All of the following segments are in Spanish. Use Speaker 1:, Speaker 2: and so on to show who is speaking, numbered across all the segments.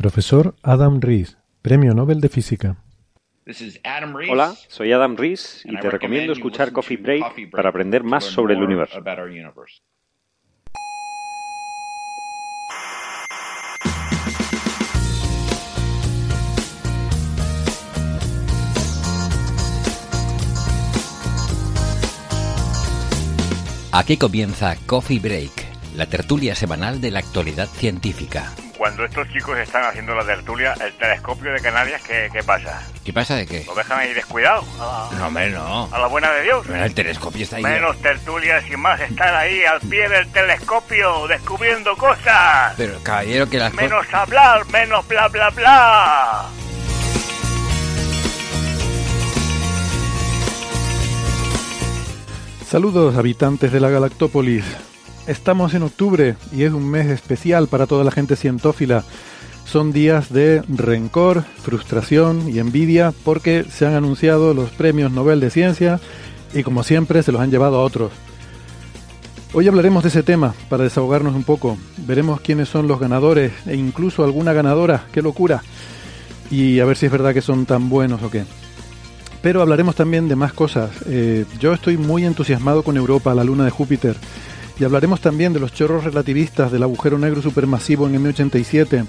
Speaker 1: Profesor Adam Rees, Premio Nobel de Física.
Speaker 2: Hola, soy Adam Rees y te recomiendo escuchar Coffee Break para aprender más sobre el universo.
Speaker 3: Aquí comienza Coffee Break, la tertulia semanal de la actualidad científica.
Speaker 4: Cuando estos chicos están haciendo la tertulia, el telescopio de Canarias, ¿qué, qué pasa?
Speaker 3: ¿Qué pasa de qué?
Speaker 4: ¿Lo dejan ahí descuidado? A,
Speaker 3: No, hombre, no.
Speaker 4: a la buena de Dios.
Speaker 3: Pero el telescopio está ahí.
Speaker 4: Menos tertulias y más estar ahí al pie del telescopio descubriendo cosas.
Speaker 3: Pero, caballero, que las.
Speaker 4: Menos hablar, menos bla bla bla.
Speaker 1: Saludos habitantes de la Galactópolis. Estamos en octubre y es un mes especial para toda la gente cientófila. Son días de rencor, frustración y envidia porque se han anunciado los premios Nobel de Ciencia y como siempre se los han llevado a otros. Hoy hablaremos de ese tema para desahogarnos un poco. Veremos quiénes son los ganadores e incluso alguna ganadora. ¡Qué locura! Y a ver si es verdad que son tan buenos o qué. Pero hablaremos también de más cosas. Eh, yo estoy muy entusiasmado con Europa, la luna de Júpiter. Y hablaremos también de los chorros relativistas del agujero negro supermasivo en M87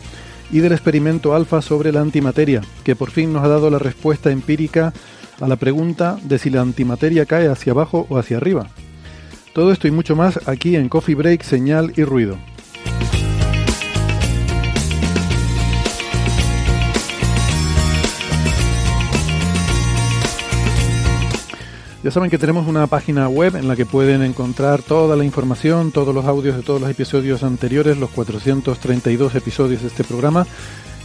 Speaker 1: y del experimento alfa sobre la antimateria, que por fin nos ha dado la respuesta empírica a la pregunta de si la antimateria cae hacia abajo o hacia arriba. Todo esto y mucho más aquí en Coffee Break, Señal y Ruido. Ya saben que tenemos una página web en la que pueden encontrar toda la información, todos los audios de todos los episodios anteriores, los 432 episodios de este programa,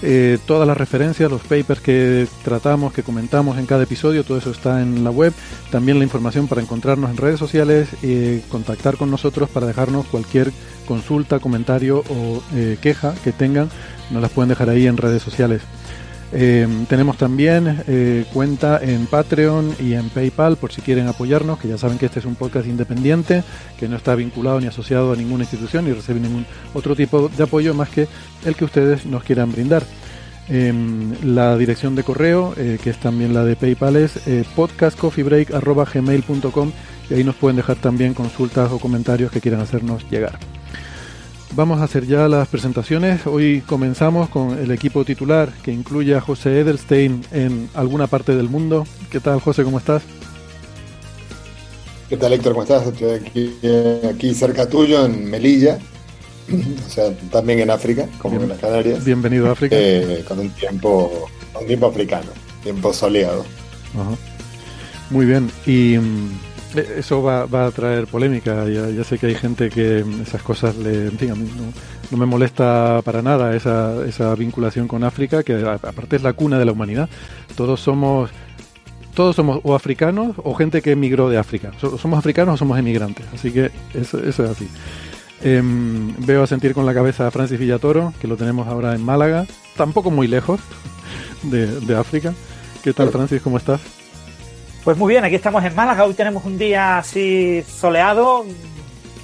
Speaker 1: eh, todas las referencias, los papers que tratamos, que comentamos en cada episodio, todo eso está en la web. También la información para encontrarnos en redes sociales y contactar con nosotros para dejarnos cualquier consulta, comentario o eh, queja que tengan, nos las pueden dejar ahí en redes sociales. Eh, tenemos también eh, cuenta en Patreon y en PayPal por si quieren apoyarnos, que ya saben que este es un podcast independiente, que no está vinculado ni asociado a ninguna institución ni recibe ningún otro tipo de apoyo más que el que ustedes nos quieran brindar. Eh, la dirección de correo, eh, que es también la de PayPal, es podcastcoffeebreak.gmail.com y ahí nos pueden dejar también consultas o comentarios que quieran hacernos llegar. Vamos a hacer ya las presentaciones. Hoy comenzamos con el equipo titular que incluye a José Edelstein en alguna parte del mundo. ¿Qué tal, José? ¿Cómo estás?
Speaker 5: ¿Qué tal, Héctor? ¿Cómo estás? Estoy aquí, aquí cerca tuyo, en Melilla, o sea, también en África, como
Speaker 1: Bien-
Speaker 5: en las Canarias,
Speaker 1: Bienvenido a África.
Speaker 5: eh, con un tiempo, un tiempo africano, tiempo soleado.
Speaker 1: Ajá. Muy bien. Y mm, eso va, va a traer polémica. Ya, ya sé que hay gente que esas cosas le. En fin, a mí no, no me molesta para nada esa, esa vinculación con África, que aparte es la cuna de la humanidad. Todos somos. Todos somos o africanos o gente que emigró de África. So- somos africanos o somos emigrantes. Así que eso, eso es así. Em, veo a sentir con la cabeza a Francis Villatoro, que lo tenemos ahora en Málaga, tampoco muy lejos de, de África. ¿Qué tal, Francis? ¿Cómo estás?
Speaker 6: Pues muy bien, aquí estamos en Málaga. Hoy tenemos un día así soleado,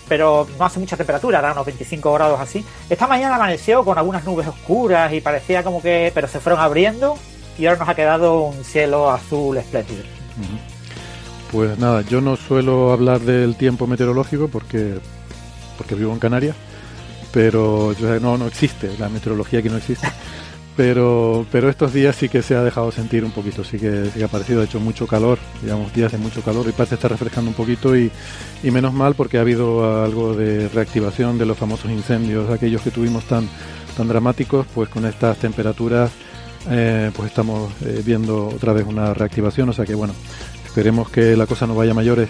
Speaker 6: pero no hace mucha temperatura, hará unos 25 grados así. Esta mañana amaneció con algunas nubes oscuras y parecía como que. pero se fueron abriendo y ahora nos ha quedado un cielo azul espléndido.
Speaker 1: Pues nada, yo no suelo hablar del tiempo meteorológico porque, porque vivo en Canarias, pero no, no existe, la meteorología aquí no existe. Pero, pero estos días sí que se ha dejado sentir un poquito, sí que, sí que ha parecido, ha hecho mucho calor, digamos días de mucho calor y parece estar refrescando un poquito y, y menos mal porque ha habido algo de reactivación de los famosos incendios, aquellos que tuvimos tan, tan dramáticos, pues con estas temperaturas eh, pues estamos eh, viendo otra vez una reactivación, o sea que bueno, esperemos que la cosa no vaya mayores.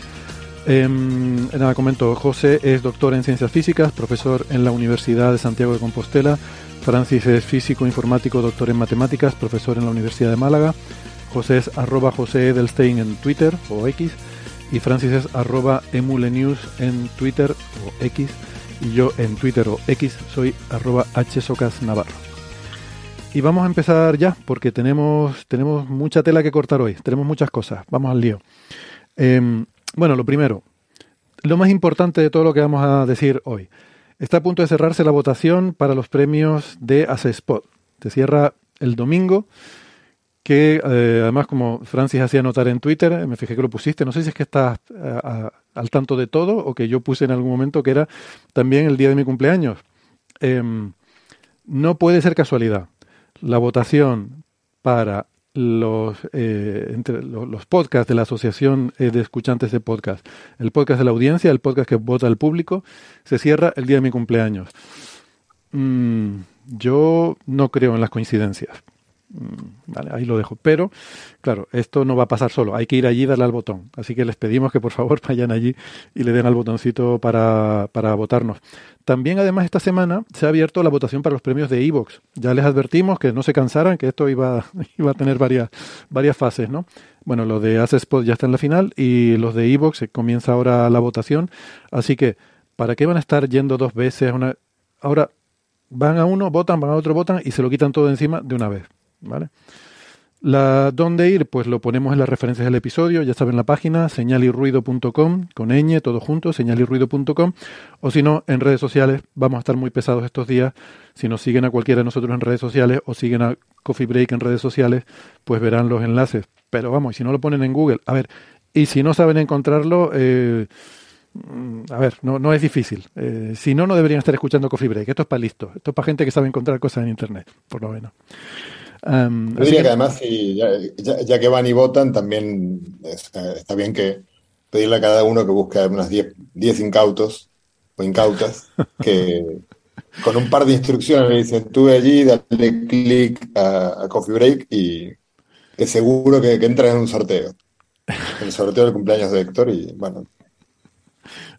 Speaker 1: Em, nada, comento, José es doctor en ciencias físicas, profesor en la Universidad de Santiago de Compostela. Francis es físico informático, doctor en matemáticas, profesor en la Universidad de Málaga. José es arroba José Edelstein en Twitter o X. Y Francis es arroba emulenews en Twitter o X. Y yo en Twitter o X soy arroba Navarro. Y vamos a empezar ya, porque tenemos, tenemos mucha tela que cortar hoy. Tenemos muchas cosas. Vamos al lío. Em, bueno, lo primero, lo más importante de todo lo que vamos a decir hoy. Está a punto de cerrarse la votación para los premios de Spot. Se cierra el domingo, que eh, además, como Francis hacía notar en Twitter, me fijé que lo pusiste, no sé si es que estás eh, al tanto de todo o que yo puse en algún momento que era también el día de mi cumpleaños. Em, no puede ser casualidad. La votación para los, eh, entre los, podcasts de la Asociación eh, de Escuchantes de Podcast, el podcast de la audiencia, el podcast que vota el público, se cierra el día de mi cumpleaños. Mm, yo no creo en las coincidencias. Mm, vale, ahí lo dejo. Pero, claro, esto no va a pasar solo. Hay que ir allí y darle al botón. Así que les pedimos que por favor vayan allí y le den al botoncito para, para votarnos. También, además, esta semana se ha abierto la votación para los premios de Evox. Ya les advertimos que no se cansaran, que esto iba, iba a tener varias, varias fases, ¿no? Bueno, lo de Spot ya está en la final y los de Evox comienza ahora la votación. Así que, ¿para qué van a estar yendo dos veces? Una... Ahora, van a uno, votan, van a otro, votan y se lo quitan todo encima de una vez. ¿Vale? La dónde ir, pues lo ponemos en las referencias del episodio, ya saben la página señalirruido.com con ñ, todo junto, señalirruido.com, o si no, en redes sociales, vamos a estar muy pesados estos días, si nos siguen a cualquiera de nosotros en redes sociales o siguen a Coffee Break en redes sociales, pues verán los enlaces. Pero vamos, y si no lo ponen en Google, a ver, y si no saben encontrarlo, eh, a ver, no, no es difícil. Eh, si no, no deberían estar escuchando Coffee Break. Esto es para listo. Esto es para gente que sabe encontrar cosas en Internet, por lo menos.
Speaker 5: Yo diría que, además, ya, que van y votan, también está bien que pedirle a cada uno que busque unas 10 incautos o incautas que con un par de instrucciones le dicen, tú allí, dale clic a, Coffee Break y que seguro que, que entras en un sorteo. El sorteo del cumpleaños de Héctor y bueno.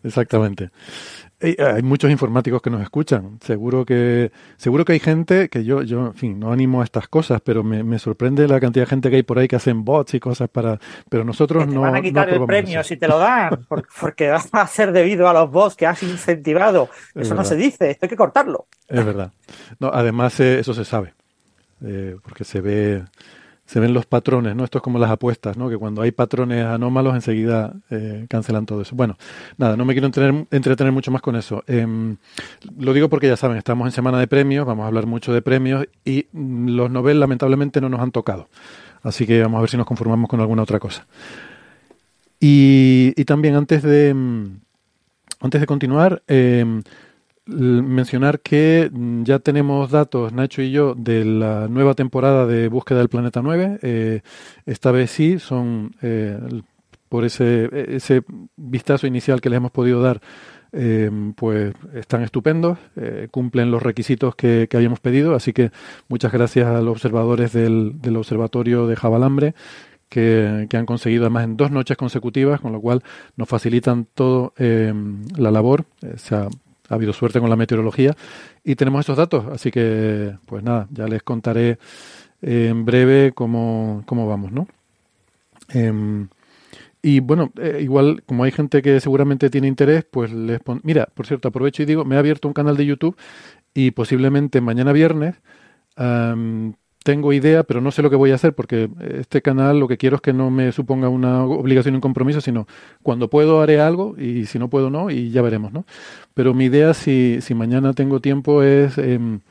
Speaker 1: Exactamente hay muchos informáticos que nos escuchan. Seguro que seguro que hay gente que yo, yo en fin, no animo a estas cosas, pero me, sorprende la cantidad de gente que hay por ahí que hacen bots y cosas para. Pero nosotros no.
Speaker 6: Te van a quitar el premio si te lo dan, porque va a ser debido a los bots que has incentivado. Eso no se dice, esto hay que cortarlo.
Speaker 1: Es verdad. No, además, eh, eso se sabe, eh, porque se ve se ven los patrones, ¿no? Esto es como las apuestas, ¿no? Que cuando hay patrones anómalos enseguida eh, cancelan todo eso. Bueno, nada, no me quiero entretener, mucho más con eso. Em, lo digo porque ya saben, estamos en semana de premios, vamos a hablar mucho de premios y mm, los Nobel lamentablemente no nos han tocado. Así que vamos a ver si nos conformamos con alguna otra cosa. Y, y también antes de, mm, antes de continuar, eh, mencionar que mm, ya tenemos datos, Nacho y yo, de la nueva temporada de Búsqueda del Planeta 9. Eh, esta vez sí, son eh, por ese, ese vistazo inicial que les hemos podido dar, eh, pues están estupendos, cumplen los requisitos que, habíamos pedido. Así que muchas gracias a los observadores del, del Observatorio de Jabalambre. Que, que, han conseguido además en dos noches consecutivas, con lo cual nos facilitan todo la labor. se ha ha habido suerte con la meteorología y tenemos estos datos, así que pues nada, ya les contaré en breve cómo, cómo vamos, ¿no? Em, y bueno, eh, igual como hay gente que seguramente tiene interés, pues les pon... Mira, por cierto, aprovecho y digo, me he abierto un canal de YouTube y posiblemente mañana viernes tengo idea, pero no sé lo que voy a hacer porque este canal lo que quiero es que no me suponga una obligación y un compromiso, sino cuando puedo haré algo y si no puedo no y ya veremos, ¿no? Pero mi idea, si, si mañana tengo tiempo, es em,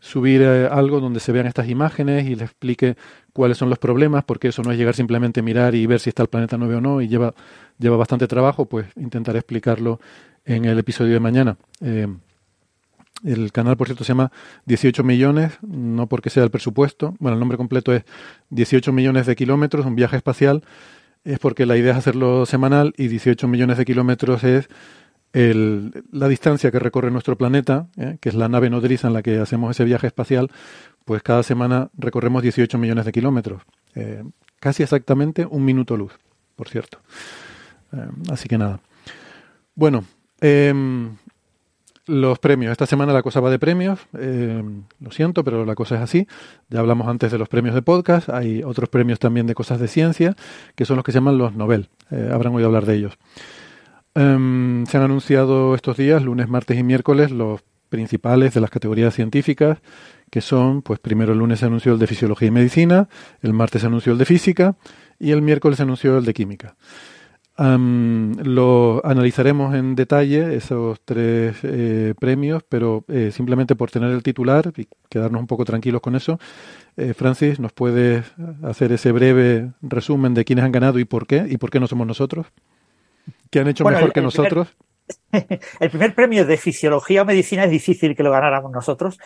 Speaker 1: subir eh, algo donde se vean estas imágenes y les explique cuáles son los problemas, porque eso no es llegar simplemente a mirar y ver si está el planeta 9 o no y lleva, lleva bastante trabajo, pues intentaré explicarlo en el episodio de mañana. Em, el canal, por cierto, se llama 18 millones, no porque sea el presupuesto. Bueno, el nombre completo es 18 millones de kilómetros, un viaje espacial. Es porque la idea es hacerlo semanal y 18 millones de kilómetros es el, la distancia que recorre nuestro planeta, ¿eh? que es la nave nodriza en la que hacemos ese viaje espacial. Pues cada semana recorremos 18 millones de kilómetros. Eh, casi exactamente un minuto luz, por cierto. Eh, así que nada. Bueno, em, los premios. Esta semana la cosa va de premios. Em, lo siento, pero la cosa es así. Ya hablamos antes de los premios de podcast. Hay otros premios también de cosas de ciencia, que son los que se llaman los Nobel. Eh, habrán oído hablar de ellos. Em, se han anunciado estos días, lunes, martes y miércoles, los principales de las categorías científicas, que son, pues primero el lunes se anunció el de fisiología y medicina, el martes se anunció el de física y el miércoles se anunció el de química. Lo analizaremos en detalle esos tres eh, premios, pero eh, simplemente por tener el titular y quedarnos un poco tranquilos con eso, eh, Francis, ¿nos puedes hacer ese breve resumen de quiénes han ganado y por qué? ¿Y por qué no somos nosotros? que han hecho mejor que nosotros.
Speaker 6: el primer premio de fisiología o medicina es difícil que lo ganáramos nosotros.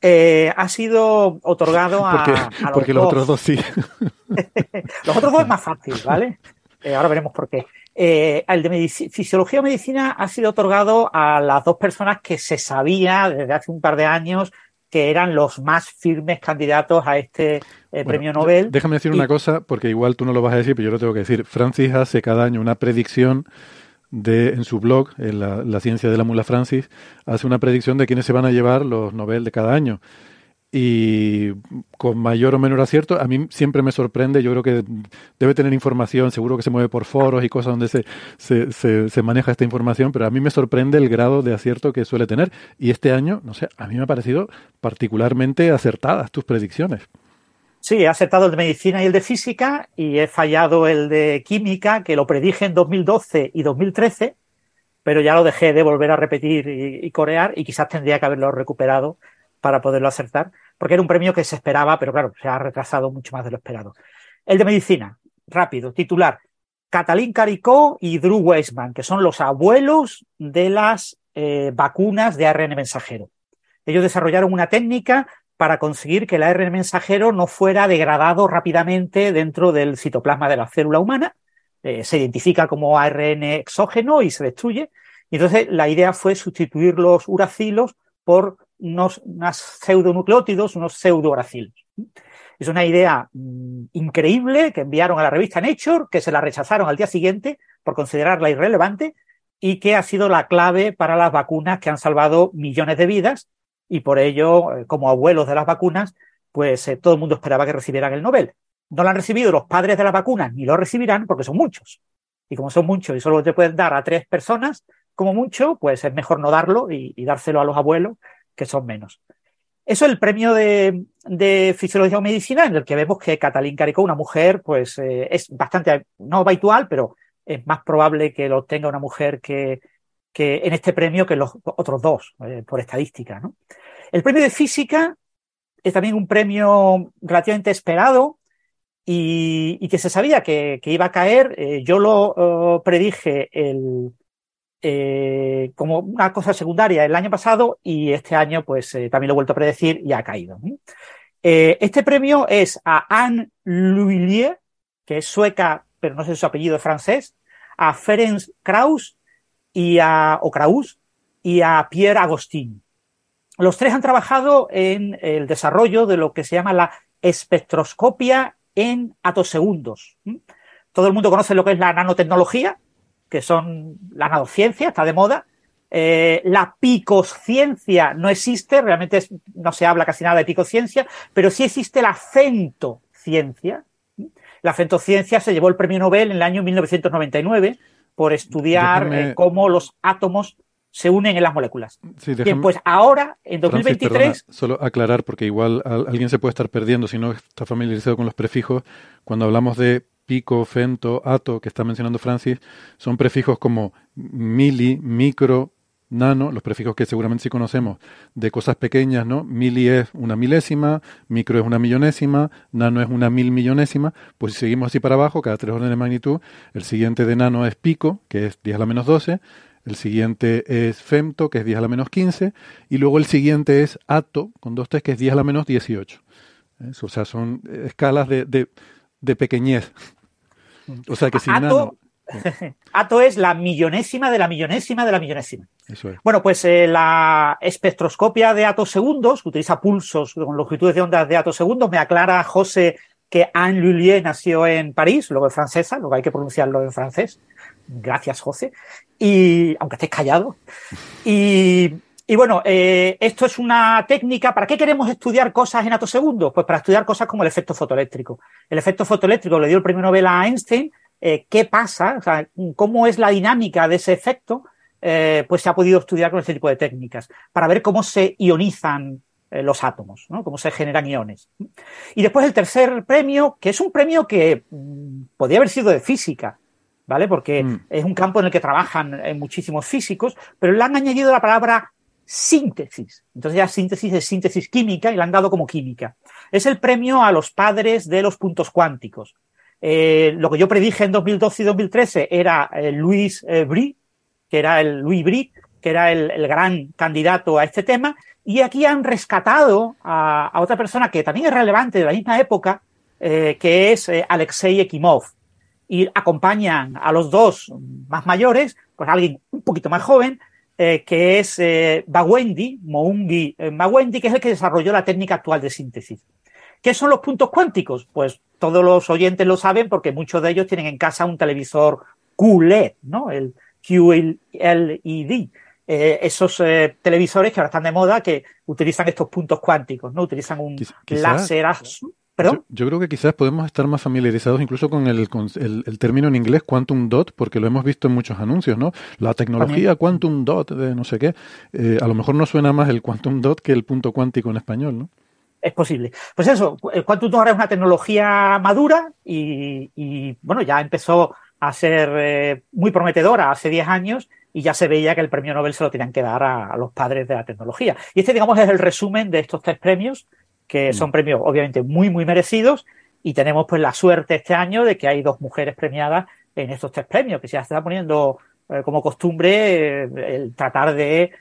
Speaker 6: Eh, ha sido otorgado
Speaker 1: a, porque, los, otros dos sí.
Speaker 6: los otros dos es más fácil, ¿vale? Eh, ahora veremos por qué. Eh, el de fisiología o medicina ha sido otorgado a las dos personas que se sabía desde hace un par de años que eran los más firmes candidatos a este premio Nobel.
Speaker 1: Déjame decir una cosa, porque igual tú no lo vas a decir, pero yo lo tengo que decir. Francis hace cada año una predicción de, en su blog, en la, ciencia de la mula Francis, hace una predicción de quiénes se van a llevar los Nobel de cada año. Y con mayor o menor acierto, a mí siempre me sorprende, yo creo que debe tener información, seguro que se mueve por foros y cosas donde se, se, se, maneja esta información, pero a mí me sorprende el grado de acierto que suele tener. Y este año, no sé, a mí me ha parecido particularmente acertadas tus predicciones.
Speaker 6: Sí, he acertado el de medicina y el de física y he fallado el de química, que lo predije en 2012 y 2013, pero ya lo dejé de volver a repetir y, corear y quizás tendría que haberlo recuperado para poderlo acertar, porque era un premio que se esperaba, pero claro, se ha retrasado mucho más de lo esperado. El de medicina, rápido, titular. Catalín Caricó y Drew Weissman, que son los abuelos de las eh, vacunas de ARN mensajero. Ellos desarrollaron una técnica para conseguir que el ARN mensajero no fuera degradado rápidamente dentro del citoplasma de la célula humana. Eh, se identifica como ARN exógeno y se destruye. Entonces la idea fue sustituir los uracilos por unos, pseudonucleótidos, unos pseudouracilos. Es una idea mm, increíble que enviaron a la revista Nature, que se la rechazaron al día siguiente por considerarla irrelevante y que ha sido la clave para las vacunas que han salvado millones de vidas y por ello, eh, como abuelos de las vacunas, pues eh, todo el mundo esperaba que recibieran el Nobel. No lo han recibido los padres de las vacunas, ni lo recibirán porque son muchos. Y como son muchos y solo te pueden dar a tres personas, como mucho, pues es mejor no darlo y, dárselo a los abuelos, que son menos. Eso es el premio de, Fisiología o Medicina, en el que vemos que Catalín Caricó, una mujer, pues eh, es bastante, no habitual, pero es más probable que lo tenga una mujer que, que en este premio que los otros dos, eh, por estadística. ¿no? El premio de física es también un premio relativamente esperado y, que se sabía que, iba a caer. Eh, yo lo predije el, eh, como una cosa secundaria el año pasado y este año pues también lo he vuelto a predecir y ha caído. este premio es a Anne Lhuillier, que es sueca, pero no sé su apellido es francés, a Ferenc Krauss y a Okraus y a Pierre Agostin. Los tres han trabajado en el desarrollo de lo que se llama la espectroscopia en atosegundos. Todo el mundo conoce lo que es la nanotecnología, que son la nanociencia, está de moda. Eh, la picociencia no existe, realmente no se habla casi nada de picociencia, pero sí existe la fentociencia. La fentociencia se llevó el premio Nobel en el año 1999 por estudiar eh, cómo los átomos se unen en las moléculas. Bien, pues ahora, en 2023...
Speaker 1: solo aclarar, porque igual alguien se puede estar perdiendo si no está familiarizado con los prefijos. Cuando hablamos de pico, fento, ato, que está mencionando Francis, son prefijos como mili, micro, nano, los prefijos que seguramente sí conocemos, de cosas pequeñas, ¿no? Mili es una milésima, micro es una millonésima, nano es una mil millonésima, pues si seguimos así para abajo, cada tres órdenes de magnitud, el siguiente de nano es pico, que es 10 a la menos 12, el siguiente es femto, que es 10 a la menos 15, y luego el siguiente es ato, con dos T, que es 10 a la menos 18. O sea, son escalas de, de pequeñez. O sea que si nano
Speaker 6: Ato es la millonésima de la millonésima de la millonésima. Bueno, pues eh, la espectroscopia de atos segundos, que utiliza pulsos con longitudes de ondas de atos segundos, me aclara José que Anne Lullier nació en París, luego es francesa, luego hay que pronunciarlo en francés. Gracias, José. Y aunque estés callado. Y, bueno, eh, esto es una técnica. ¿Para qué queremos estudiar cosas en segundos? Pues para estudiar cosas como el efecto fotoeléctrico. El efecto fotoeléctrico le dio el premio Nobel a Einstein. Eh, ¿Qué pasa? O sea, ¿Cómo es la dinámica de ese efecto? Eh, pues se ha podido estudiar con este tipo de técnicas para ver cómo se ionizan los átomos, ¿no? cómo se generan iones. Y después el tercer premio, que es un premio que mm, podría haber sido de física, ¿vale? Porque mm. es un campo en el que trabajan muchísimos físicos, pero le han añadido la palabra síntesis. Entonces ya síntesis es síntesis química y la han dado como química. Es el premio a los padres de los puntos cuánticos. lo que yo predije en 2012 y 2013 era Luis Brie, que era el Louis Brie, que era el, gran candidato a este tema, y aquí han rescatado a, otra persona que también es relevante de la misma época, eh, que es eh, Alexei Ekimov. Y acompañan a los dos más mayores, pues alguien un poquito más joven, eh, que es Bawendi, Moungi Bawendi, que es el que desarrolló la técnica actual de síntesis. ¿Qué son los puntos cuánticos? Pues todos los oyentes lo saben porque muchos de ellos tienen en casa un televisor QLED, ¿no? El, QLED. Eh, esos eh, televisores que ahora están de moda que utilizan estos puntos cuánticos, ¿no? Utilizan un láser azul. ¿Perdón?
Speaker 1: Yo, creo que quizás podemos estar más familiarizados incluso con el, el, término en inglés quantum dot, porque lo hemos visto en muchos anuncios, ¿no? La tecnología quantum dot de no sé qué. Eh, a lo mejor no suena más el quantum dot que el punto cuántico en español, ¿no?
Speaker 6: Es posible. Pues eso, el quantum dot ahora es una tecnología madura y, y bueno, ya empezó a ser eh, muy prometedora hace 10 años y ya se veía que el premio Nobel se lo tenían que dar a, los padres de la tecnología. Y este, digamos, es el resumen de estos tres premios, que mm. son premios obviamente muy, muy merecidos y tenemos pues la suerte este año de que hay dos mujeres premiadas en estos tres premios, que se está poniendo eh, como costumbre eh, el tratar de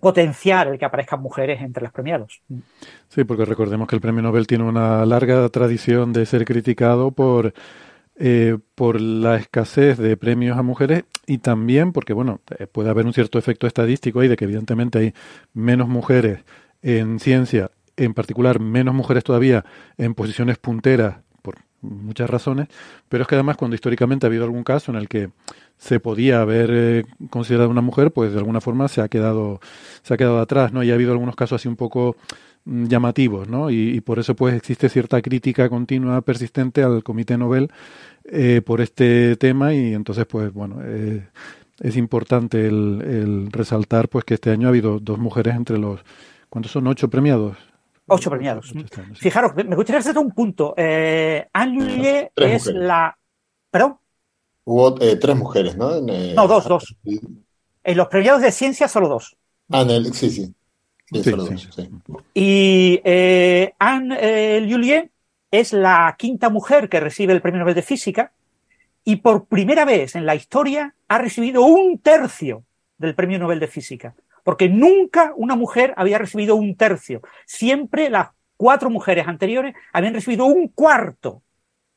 Speaker 6: potenciar el que aparezcan mujeres entre los premiados.
Speaker 1: Sí, porque recordemos que el premio Nobel tiene una larga tradición de ser criticado por eh, por la escasez de premios a mujeres y también porque, bueno, eh, puede haber un cierto efecto estadístico ahí de que evidentemente hay menos mujeres en ciencia, en particular menos mujeres todavía en posiciones punteras por muchas razones, pero es que además cuando históricamente ha habido algún caso en el que se podía haber eh, considerado una mujer, pues de alguna forma se ha quedado se ha quedado atrás, ¿no? Y ha habido algunos casos así un poco mm, llamativos, ¿no? Y, por eso pues existe cierta crítica continua, persistente al Comité Nobel eh, por este tema y entonces pues bueno eh, es importante el, resaltar pues que este año ha habido dos mujeres entre los ¿cuántos son? ocho premiados
Speaker 6: ocho premiados. Fijaros me gustaría hacer un punto. Eh, Anne es la perdón
Speaker 5: hubo eh, tres mujeres ¿no?
Speaker 6: no dos dos. En los premiados de ciencia solo dos.
Speaker 5: Ah, sí sí.
Speaker 6: Y Anne Lullier es la quinta mujer que recibe el Premio Nobel de Física y por primera vez en la historia ha recibido un tercio del Premio Nobel de Física, porque nunca una mujer había recibido un tercio. Siempre las cuatro mujeres anteriores habían recibido un cuarto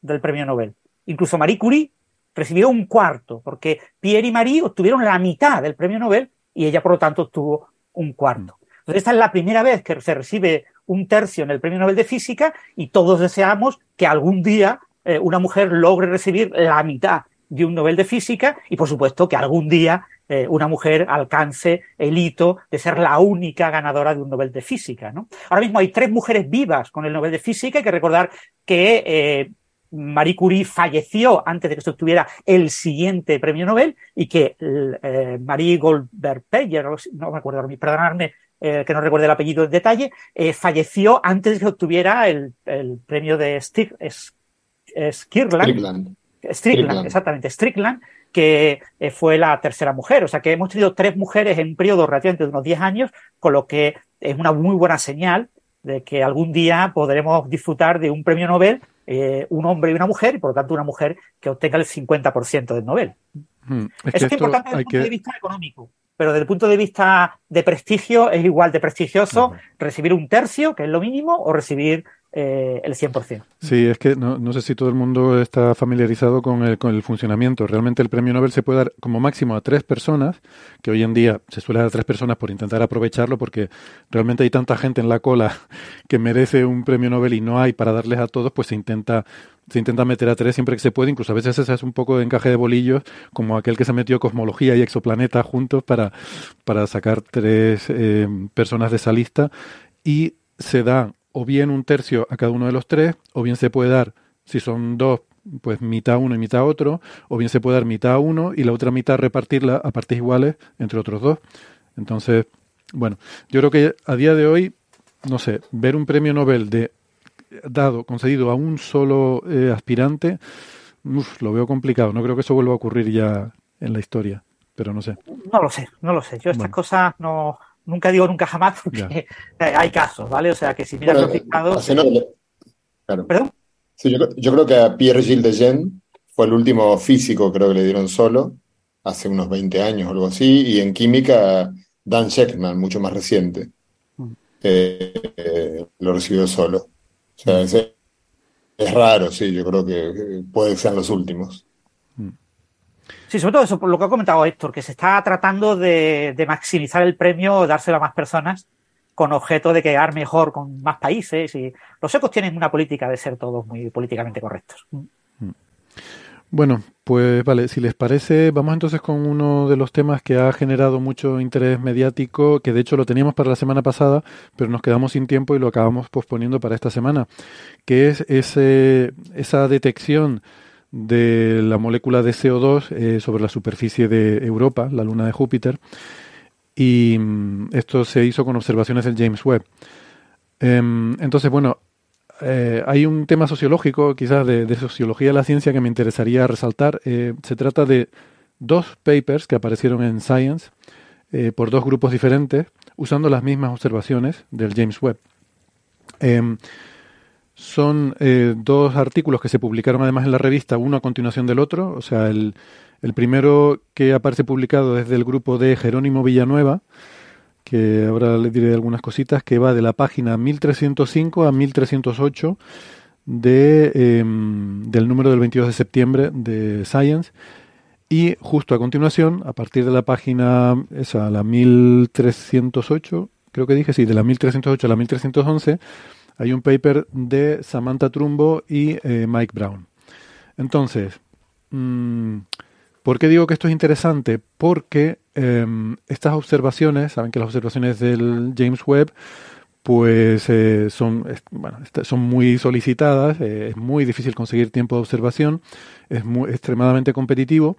Speaker 6: del Premio Nobel. Incluso Marie Curie recibió un cuarto, porque Pierre y Marie obtuvieron la mitad del Premio Nobel y ella, por lo tanto, obtuvo un cuarto. Entonces, esta es la primera vez que se recibe un tercio en el Premio Nobel de Física y todos deseamos que algún día eh, una mujer logre recibir la mitad de un Nobel de Física y, por supuesto, que algún día eh, una mujer alcance el hito de ser la única ganadora de un Nobel de Física. ¿no? Ahora mismo hay tres mujeres vivas con el Nobel de Física. Hay que recordar que eh, Marie Curie falleció antes de que se obtuviera el siguiente premio Nobel y que Marie Goldberg-Peyer, no me acuerdo, perdonadme eh, que no recuerde el apellido en detalle, eh, falleció antes de que obtuviera el, premio de Stig, Strickland. Strickland, exactamente, Strickland, que eh, fue la tercera mujer. O sea que hemos tenido tres mujeres en un periodo relativamente de unos 10 años, con lo que es una muy buena señal de que algún día podremos disfrutar de un premio Nobel, un hombre y una mujer, y por lo tanto una mujer que obtenga el 50% del Nobel. Hmm. Eso es importante desde el punto de vista económico pero desde el punto de vista de prestigio es igual de prestigioso recibir un tercio, que es lo mínimo, o recibir eh, el 100%.
Speaker 1: Sí, es que no, no, sé si todo el mundo está familiarizado con el, con el funcionamiento. Realmente el premio Nobel se puede dar como máximo a tres personas, que hoy en día se suele dar a tres personas por intentar aprovecharlo, porque realmente hay tanta gente en la cola que merece un premio Nobel y no hay para darles a todos, pues se intenta se intenta meter a tres siempre que se puede, incluso a veces ese es un poco de encaje de bolillos, como aquel que se metió cosmología y exoplaneta juntos para, para sacar tres eh, personas de esa lista y se da o bien un tercio a cada uno de los tres, o bien se puede dar, si son dos, pues mitad uno y mitad otro, o bien se puede dar mitad uno y la otra mitad repartirla a partes iguales entre otros dos. Entonces, bueno, yo creo que a día de hoy, no sé, ver un premio Nobel de dado, concedido a un solo eh, aspirante, lo veo complicado. No creo que eso vuelva a ocurrir ya en la historia, pero no sé.
Speaker 6: No lo sé, no lo sé. Yo estas cosas no, nunca digo nunca jamás porque hay casos, ¿vale? O sea que si miras los dictados.
Speaker 5: ¿Perdón? Sí, yo, creo que a Pierre Gilles de Gen fue el último físico, creo que le dieron solo, hace unos 20 años o algo así, y en química Dan Sheckman, mucho más reciente, mm. eh, lo recibió solo. O sea, es, es, raro, sí, yo creo que puede que sean los últimos.
Speaker 6: Sí, sobre todo eso, por lo que ha comentado Héctor, que se está tratando de, maximizar el premio o dárselo a más personas con objeto de quedar mejor con más países. Y los ecos tienen una política de ser todos muy políticamente correctos.
Speaker 1: Bueno, pues vale, si les parece, vamos entonces con uno de los temas que ha generado mucho interés mediático, que de hecho lo teníamos para la semana pasada, pero nos quedamos sin tiempo y lo acabamos posponiendo para esta semana, que es ese, esa detección de la molécula de CO2 eh, sobre la superficie de Europa, la luna de Júpiter, y mm, esto se hizo con observaciones del James Webb. Em, entonces, bueno, eh, hay un tema sociológico, quizás de, sociología de la ciencia, que me interesaría resaltar. Eh, se trata de dos papers que aparecieron en Science por dos grupos diferentes, usando las mismas observaciones del James Webb. Son eh, dos artículos que se publicaron además en la revista, uno a continuación del otro. O sea, el, el primero que aparece publicado es del grupo de Jerónimo Villanueva, que ahora le diré algunas cositas, que va de la página 1305 a 1308 de, em, del número del 22 de septiembre de Science. Y justo a continuación, a partir de la página, esa, la 1308, creo que dije, sí, de la 1308 a la 1311, hay un paper de Samantha Trumbo y eh, Mike Brown. Entonces, mm, ¿por qué digo que esto es interesante? Porque em, estas observaciones, saben que las observaciones del James Webb, pues eh, son, bueno, son muy solicitadas, eh, es muy difícil conseguir tiempo de observación, es muy, extremadamente competitivo.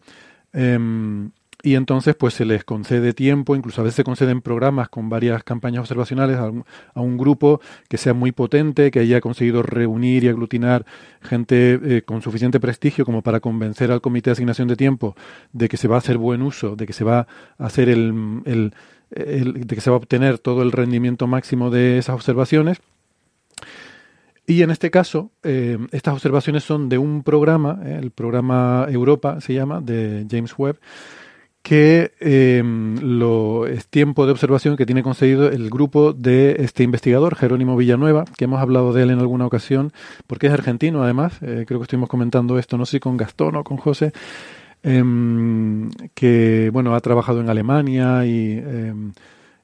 Speaker 1: Em, y entonces pues se les concede tiempo, incluso a veces se conceden programas con varias campañas observacionales a un, grupo que sea muy potente, que haya conseguido reunir y aglutinar gente eh, con suficiente prestigio como para convencer al comité de asignación de tiempo de que se va a hacer buen uso, de que se va a hacer el, el, de que se va a obtener todo el rendimiento máximo de esas observaciones. Y en este caso, eh, estas observaciones son de un programa, eh, el programa Europa se llama, de James Webb, que em, lo, es tiempo de observación que tiene concedido el grupo de este investigador, Jerónimo Villanueva, que hemos hablado de él en alguna ocasión, porque es argentino además, eh, creo que estuvimos comentando esto, no sé si con Gastón o con José, em, que bueno, ha trabajado en Alemania em,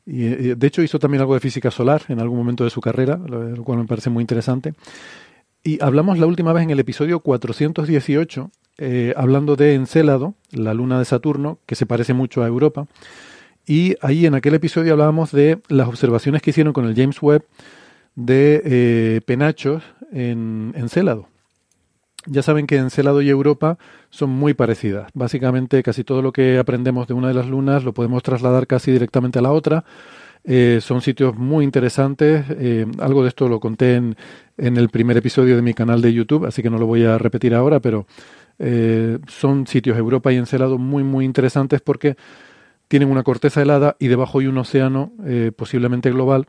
Speaker 1: y, de hecho hizo también algo de física solar en algún momento de su carrera, lo cual me parece muy interesante. Y hablamos la última vez en el episodio 418 eh, hablando de Encélado, la luna de Saturno, que se parece mucho a Europa. Y ahí en aquel episodio hablábamos de las observaciones que hicieron con el James Webb de eh, penachos en Encélado. Ya saben que Encélado y Europa son muy parecidas. Básicamente casi todo lo que aprendemos de una de las lunas lo podemos trasladar casi directamente a la otra. Eh, son sitios muy interesantes. algo de esto lo conté en, en, el primer episodio de mi canal de YouTube, así que no lo voy a repetir ahora, pero eh, son sitios Europa y Encelado muy, muy interesantes porque tienen una corteza helada y debajo hay un océano eh, posiblemente global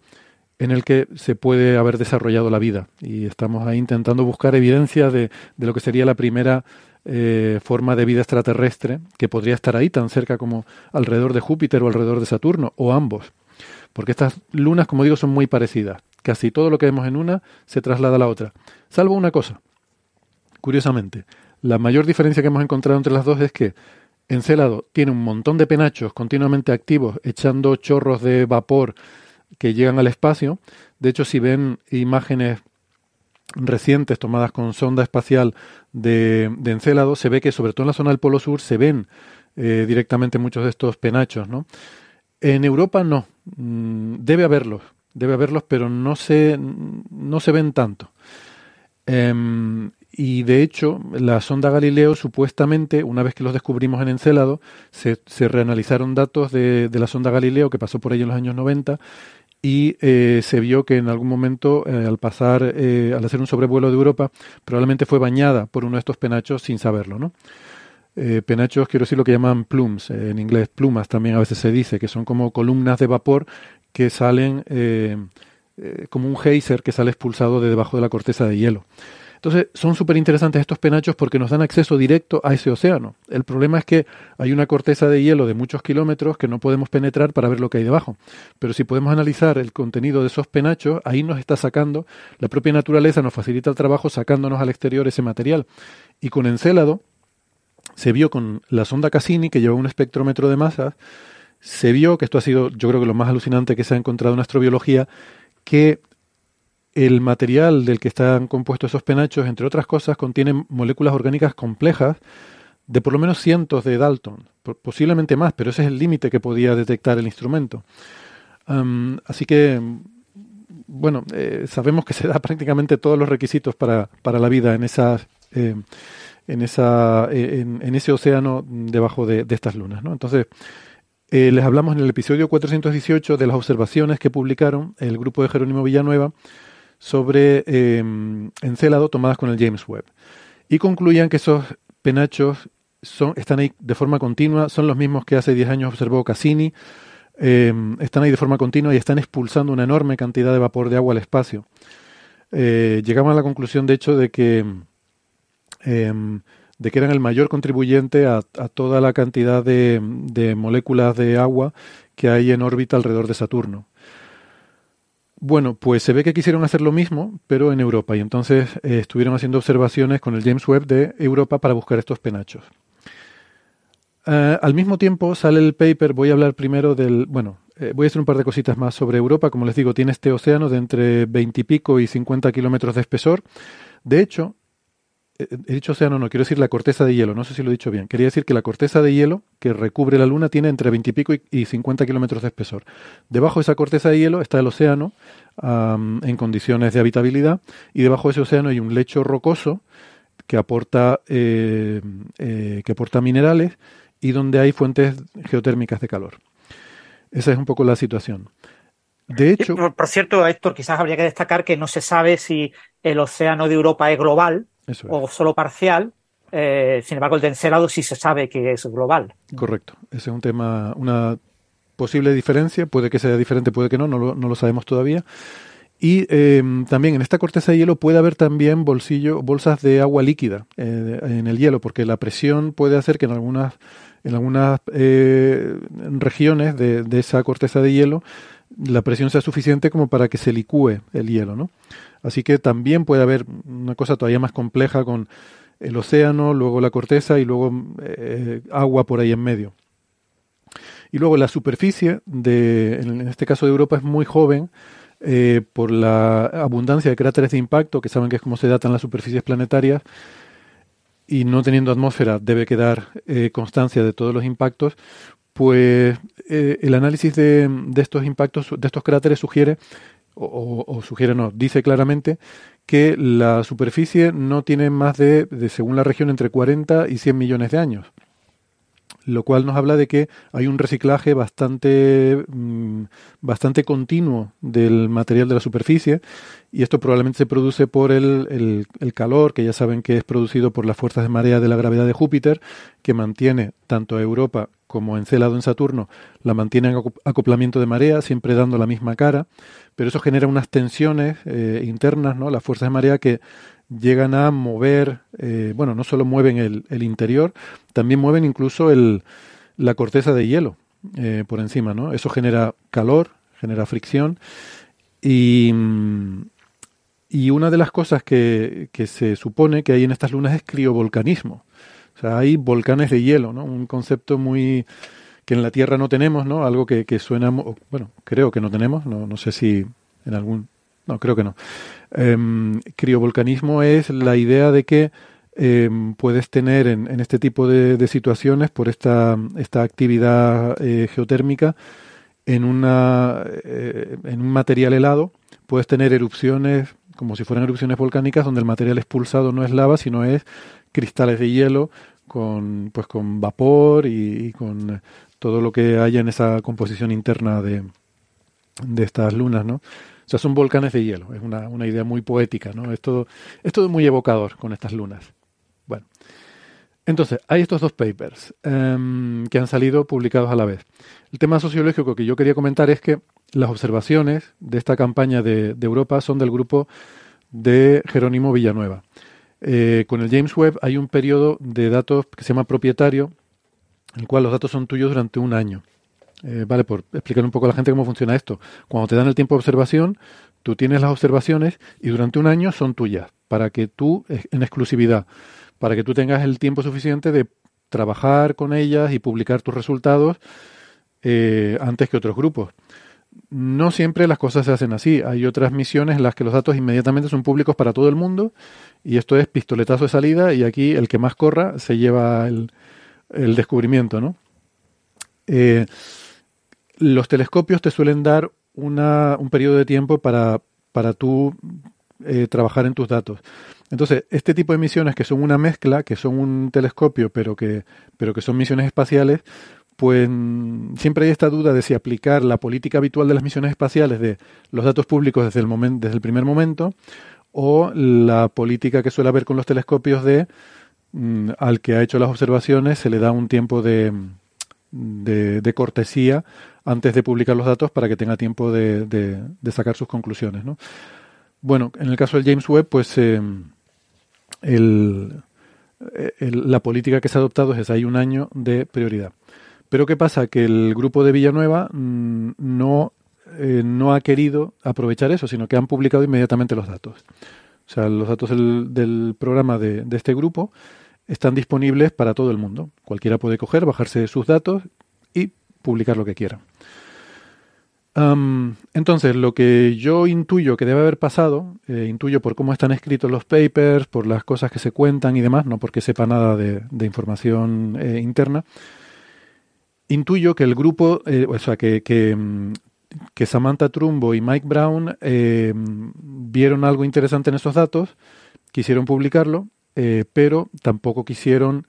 Speaker 1: en el que se puede haber desarrollado la vida. Y estamos ahí intentando buscar evidencia de, lo que sería la primera eh, forma de vida extraterrestre que podría estar ahí tan cerca como alrededor de Júpiter o alrededor de Saturno, o ambos. Porque estas lunas, como digo, son muy parecidas. casi todo lo que vemos en una se traslada a la otra. Salvo una cosa. Curiosamente, la mayor diferencia que hemos encontrado entre las dos es que Encélado tiene un montón de penachos continuamente activos, echando chorros de vapor que llegan al espacio. De hecho, si ven imágenes recientes tomadas con sonda espacial de, de Encélado, se ve que sobre todo en la zona del Polo Sur se ven eh, directamente muchos de estos penachos, ¿no? En Europa no, mm, debe haberlos, debe haberlos, pero no se, no se ven tanto. Em, y de hecho, la sonda Galileo, supuestamente, una vez que los descubrimos en Encélado, se, se reanalizaron datos de, de, la sonda Galileo que pasó por ahí en los años 90 y eh, se vio que en algún momento, eh, al pasar, eh, al hacer un sobrevuelo de Europa, probablemente fue bañada por uno de estos penachos sin saberlo, ¿no? Penachos, quiero decir lo que llaman plumes, en inglés plumas también a veces se dice, que son como columnas de vapor que salen como un geyser que sale expulsado de debajo de la corteza de hielo. Entonces, son súper interesantes estos penachos porque nos dan acceso directo a ese océano. El problema es que hay una corteza de hielo de muchos kilómetros que no podemos penetrar para ver lo que hay debajo. Pero si podemos analizar el contenido de esos penachos, ahí nos está sacando, la propia naturaleza nos facilita el trabajo sacándonos al exterior ese material. Y con Encélado se vio con la sonda Cassini, que lleva un espectrómetro de masas, se vio, que esto ha sido yo creo que lo más alucinante que se ha encontrado en astrobiología, que el material del que están compuestos esos penachos, entre otras cosas, contiene moléculas orgánicas complejas de por lo menos cientos de Dalton, posiblemente más, pero ese es el límite que podía detectar el instrumento. así que, bueno, eh, sabemos que se da prácticamente todos los requisitos para, para la vida en esas, eh, en, esa, eh, en, ese océano debajo de, estas lunas. Entonces, les hablamos en el episodio 418 de las observaciones que publicaron el grupo de Jerónimo Villanueva sobre eh, Encélado tomadas con el James Webb. Y concluían que esos penachos son, están ahí de forma continua, son los mismos que hace 10 años observó Cassini, eh, están ahí de forma continua y están expulsando una enorme cantidad de vapor de agua al espacio. Eh, llegamos a la conclusión, de hecho, de que, em, de que eran el mayor contribuyente a, toda la cantidad de, moléculas de agua que hay en órbita alrededor de Saturno. Bueno, pues se ve que quisieron hacer lo mismo, pero en Europa, y entonces eh, estuvieron haciendo observaciones con el James Webb de Europa para buscar estos penachos. Eh, al mismo tiempo sale el paper, voy a hablar primero del, bueno, eh, voy a hacer un par de cositas más sobre Europa, como les digo, tiene este océano de entre 20 y pico y 50 kilómetros de espesor. De hecho, he dicho océano, no, quiero decir la corteza de hielo, no sé si lo he dicho bien. Quería decir que la corteza de hielo que recubre la Luna tiene entre 20 y pico y 50 kilómetros de espesor. Debajo de esa corteza de hielo está el océano en condiciones de habitabilidad y debajo de ese océano hay un lecho rocoso que aporta, eh, eh, que aporta minerales y donde hay fuentes geotérmicas de calor. Esa es un poco la situación. De hecho.
Speaker 6: por, cierto, Héctor, quizás habría que destacar que no se sabe si el océano de Europa es global o solo parcial. Eh, sin embargo, el de Encelado sí se sabe que es global.
Speaker 1: Correcto. Ese es un tema, una posible diferencia. Puede que sea diferente, puede que no, no lo, no lo sabemos todavía. Y em, también en esta corteza de hielo puede haber también bolsillo, bolsas de agua líquida eh, en el hielo, porque la presión puede hacer que en algunas, en algunas eh, regiones de, de, esa corteza de hielo la presión sea suficiente como para que se licúe el hielo, ¿no? Así que también puede haber una cosa todavía más compleja con el océano, luego la corteza y luego eh, agua por ahí en medio. Y luego la superficie, de, en este caso de Europa, es muy joven eh, por la abundancia de cráteres de impacto, que saben que es como se datan las superficies planetarias, y no teniendo atmósfera debe quedar eh, constancia de todos los impactos, pues el análisis de, de, estos impactos, de estos cráteres, sugiere o, sugiere no, dice claramente que la superficie no tiene más de, según la región, entre 40 y 100 millones de años. Lo cual nos habla de que hay un reciclaje bastante, mm, bastante continuo del material de la superficie y esto probablemente se produce por el, el, calor, que ya saben que es producido por las fuerzas de marea de la gravedad de Júpiter, que mantiene tanto a Europa como Encélado en Saturno, la mantiene en acoplamiento de marea, siempre dando la misma cara, pero eso genera unas tensiones eh, internas, ¿no? Las fuerzas de marea que llegan a mover, eh, bueno, no solo mueven el, el, interior, también mueven incluso el, la corteza de hielo eh, por encima, ¿no? Eso genera calor, genera fricción Y, y una de las cosas que, que, se supone que hay en estas lunas es criovolcanismo. O sea, hay volcanes de hielo, ¿no? Un concepto muy que en la Tierra no tenemos, ¿no? Algo que, que suena, bueno, creo que no tenemos, no, no sé si en algún, no, creo que no. Eh, criovolcanismo es la idea de que eh, puedes tener en, en este tipo de, situaciones, por esta, esta actividad eh, geotérmica, en, una, eh, en un material helado, puedes tener erupciones como si fueran erupciones volcánicas donde el material expulsado no es lava, sino es cristales de hielo con, pues, con vapor y, y con todo lo que haya en esa composición interna de, de estas lunas, ¿no? Sea, son volcanes de hielo, es una, una idea muy poética, ¿no? Es todo, es muy evocador con estas lunas. Bueno, entonces, hay estos dos papers um, que han salido publicados a la vez. El tema sociológico que yo quería comentar es que las observaciones de esta campaña de, de Europa son del grupo de Jerónimo Villanueva. Eh, con el James Webb hay un periodo de datos que se llama propietario, en el cual los datos son tuyos durante un año. Eh, vale, por explicar un poco a la gente cómo funciona esto. Cuando te dan el tiempo de observación, tú tienes las observaciones y durante un año son tuyas, para que tú, en exclusividad, para que tú tengas el tiempo suficiente de trabajar con ellas y publicar tus resultados eh, antes que otros grupos. No siempre las cosas se hacen así. Hay otras misiones en las que los datos inmediatamente son públicos para todo el mundo y esto es pistoletazo de salida y aquí el que más corra se lleva el, el descubrimiento, ¿no? Eh, los telescopios te suelen dar una, un periodo de tiempo para, para tú eh, trabajar en tus datos. Entonces, este tipo de misiones que son una mezcla, que son un telescopio, pero que, pero que son misiones espaciales, pues siempre hay esta duda de si aplicar la política habitual de las misiones espaciales de los datos públicos desde el, momento, desde el primer momento o la política que suele haber con los telescopios de mm, al que ha hecho las observaciones se le da un tiempo de, de, cortesía antes de publicar los datos para que tenga tiempo de, sacar sus conclusiones. ¿no? Bueno, en el caso del James Webb, pues eh, el, la política que se ha adoptado es hay un año de prioridad. Pero ¿qué pasa? Que el grupo de Villanueva mmm, no, eh, no ha querido aprovechar eso, sino que han publicado inmediatamente los datos. O sea, los datos del, programa de este grupo están disponibles para todo el mundo. Cualquiera puede coger, bajarse sus datos y publicar lo que quiera. Entonces, lo que yo intuyo que debe haber pasado, eh, intuyo por cómo están escritos los papers, por las cosas que se cuentan y demás, no porque sepa nada de, información eh, interna, intuyo que el grupo, eh, o sea, que, que, mm, que, Samantha Trumbo y Mike Brown vieron algo interesante en esos datos, quisieron publicarlo, eh, pero tampoco quisieron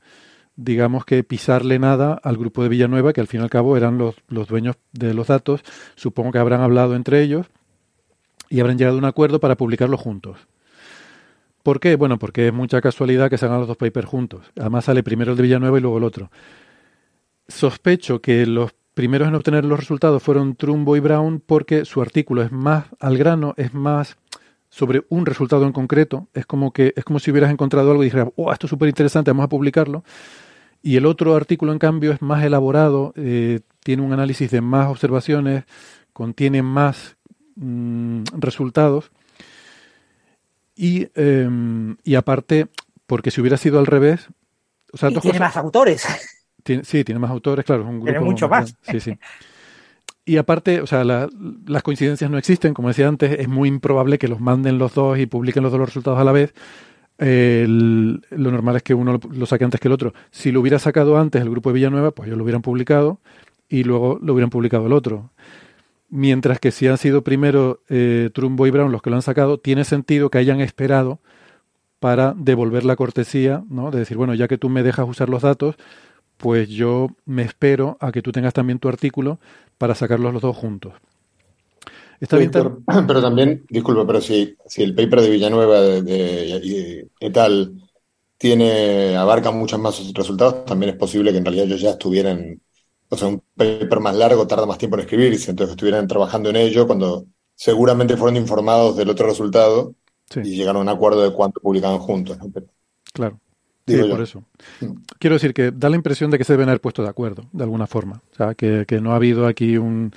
Speaker 1: digamos que pisarle nada al grupo de Villanueva, que al fin y al cabo eran los, los dueños de los datos. Supongo que habrán hablado entre ellos y habrán llegado a un acuerdo para publicarlo juntos. ¿Por qué? Bueno, porque es mucha casualidad que se los dos papers juntos. Además sale primero el de Villanueva y luego el otro. Sospecho que los primeros en obtener los resultados fueron Trumbo y Brown porque su artículo es más al grano, es más sobre un resultado en concreto. Es como que es como si hubieras encontrado algo y dijeras, oh, esto es súper interesante, vamos a publicarlo. Y el otro artículo, en cambio, es más elaborado, eh, tiene un análisis de más observaciones, contiene más mmm, resultados. Y, eh, y, aparte, porque si hubiera sido al revés...
Speaker 6: O sea, tiene cosas, más autores.
Speaker 1: Tiene, sí, tiene más autores, claro. Es un grupo
Speaker 6: tiene mucho más.
Speaker 1: Sí, sí. Y aparte, o sea, la, las coincidencias no existen, como decía antes, es muy improbable que los manden los dos y publiquen los dos los resultados a la vez. Eh, lo normal es que uno lo, lo, saque antes que el otro. Si lo hubiera sacado antes el grupo de Villanueva, pues ellos lo hubieran publicado y luego lo hubieran publicado el otro. Mientras que si han sido primero eh, Trumbo y Brown los que lo han sacado, tiene sentido que hayan esperado para devolver la cortesía, ¿no? De decir, bueno, ya que tú me dejas usar los datos, pues yo me espero a que tú tengas también tu artículo para sacarlos los dos juntos.
Speaker 5: Está sí, bien pero, pero, también, disculpa, pero si, si el paper de Villanueva de, de, de, tal tiene, abarca muchos más resultados, también es posible que en realidad ellos ya estuvieran, o sea, un paper más largo tarda más tiempo en escribirse, entonces estuvieran trabajando en ello cuando seguramente fueron informados del otro resultado sí. y llegaron a un acuerdo de cuánto publicaban juntos. ¿no? Pero,
Speaker 1: claro. Sí, por eso. Quiero decir que da la impresión de que se deben haber puesto de acuerdo, de alguna forma. O sea, que, que no ha habido aquí un,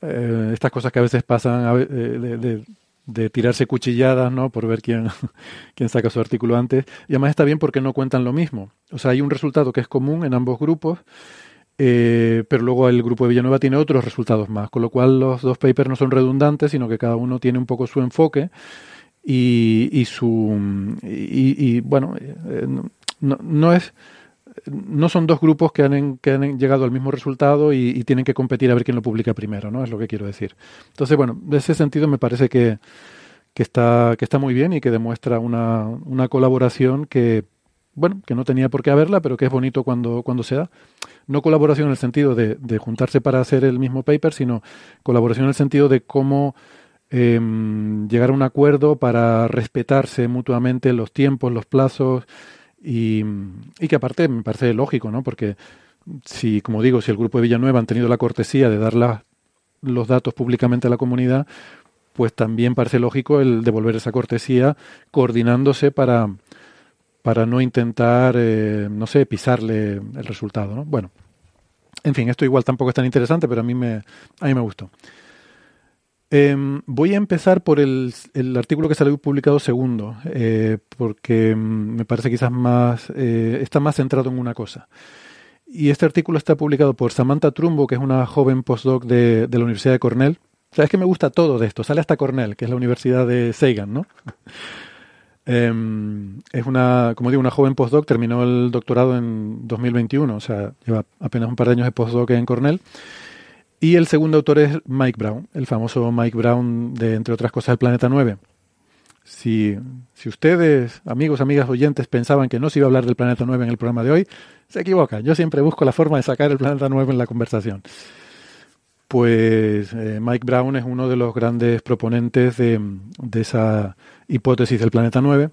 Speaker 1: eh, estas cosas que a veces pasan de, de, tirarse cuchilladas, ¿no? Por ver quién, quién saca su artículo antes. Y además está bien porque no cuentan lo mismo. O sea, hay un resultado que es común en ambos grupos, eh, pero luego el grupo de Villanueva tiene otros resultados más, con lo cual los dos papers no son redundantes, sino que cada uno tiene un poco su enfoque y, y su y, bueno eh, no, no, es no son dos grupos que han, que han llegado al mismo resultado y, tienen que competir a ver quién lo publica primero, ¿no? Es lo que quiero decir. Entonces, bueno, en ese sentido me parece que, que, está, que está muy bien y que demuestra una, una colaboración que, bueno, que no tenía por qué haberla, pero que es bonito cuando, cuando se da. No colaboración en el sentido de, de juntarse para hacer el mismo paper, sino colaboración en el sentido de cómo em, llegar a un acuerdo para respetarse mutuamente los tiempos, los plazos, y, que aparte me parece lógico, ¿no? Porque si, como digo, si el grupo de Villanueva han tenido la cortesía de dar los datos públicamente a la comunidad, pues también parece lógico el devolver esa cortesía coordinándose para, para no intentar, eh, no sé, pisarle el resultado, ¿no? Bueno, en fin, esto igual tampoco es tan interesante, pero a mí me, a mí me gustó. Em, voy a empezar por el, artículo que salió publicado segundo, eh, porque mm, me parece quizás más, eh, está más centrado en una cosa. Y este artículo está publicado por Samantha Trumbo, que es una joven postdoc de, de la Universidad de Cornell. Sabes que me gusta todo de esto, sale hasta Cornell, que es la Universidad de Sagan, ¿no? Em, es una, como digo, una joven postdoc, terminó el doctorado en 2021, o sea, lleva apenas un par de años de postdoc en Cornell. Y el segundo autor es Mike Brown, el famoso Mike Brown de, entre otras cosas, el Planeta 9. Si, si ustedes, amigos, amigas oyentes, pensaban que no se iba a hablar del Planeta 9 en el programa de hoy, se equivocan. Yo siempre busco la forma de sacar el Planeta 9 en la conversación. Pues eh, Mike Brown es uno de los grandes proponentes de, de esa hipótesis del Planeta 9.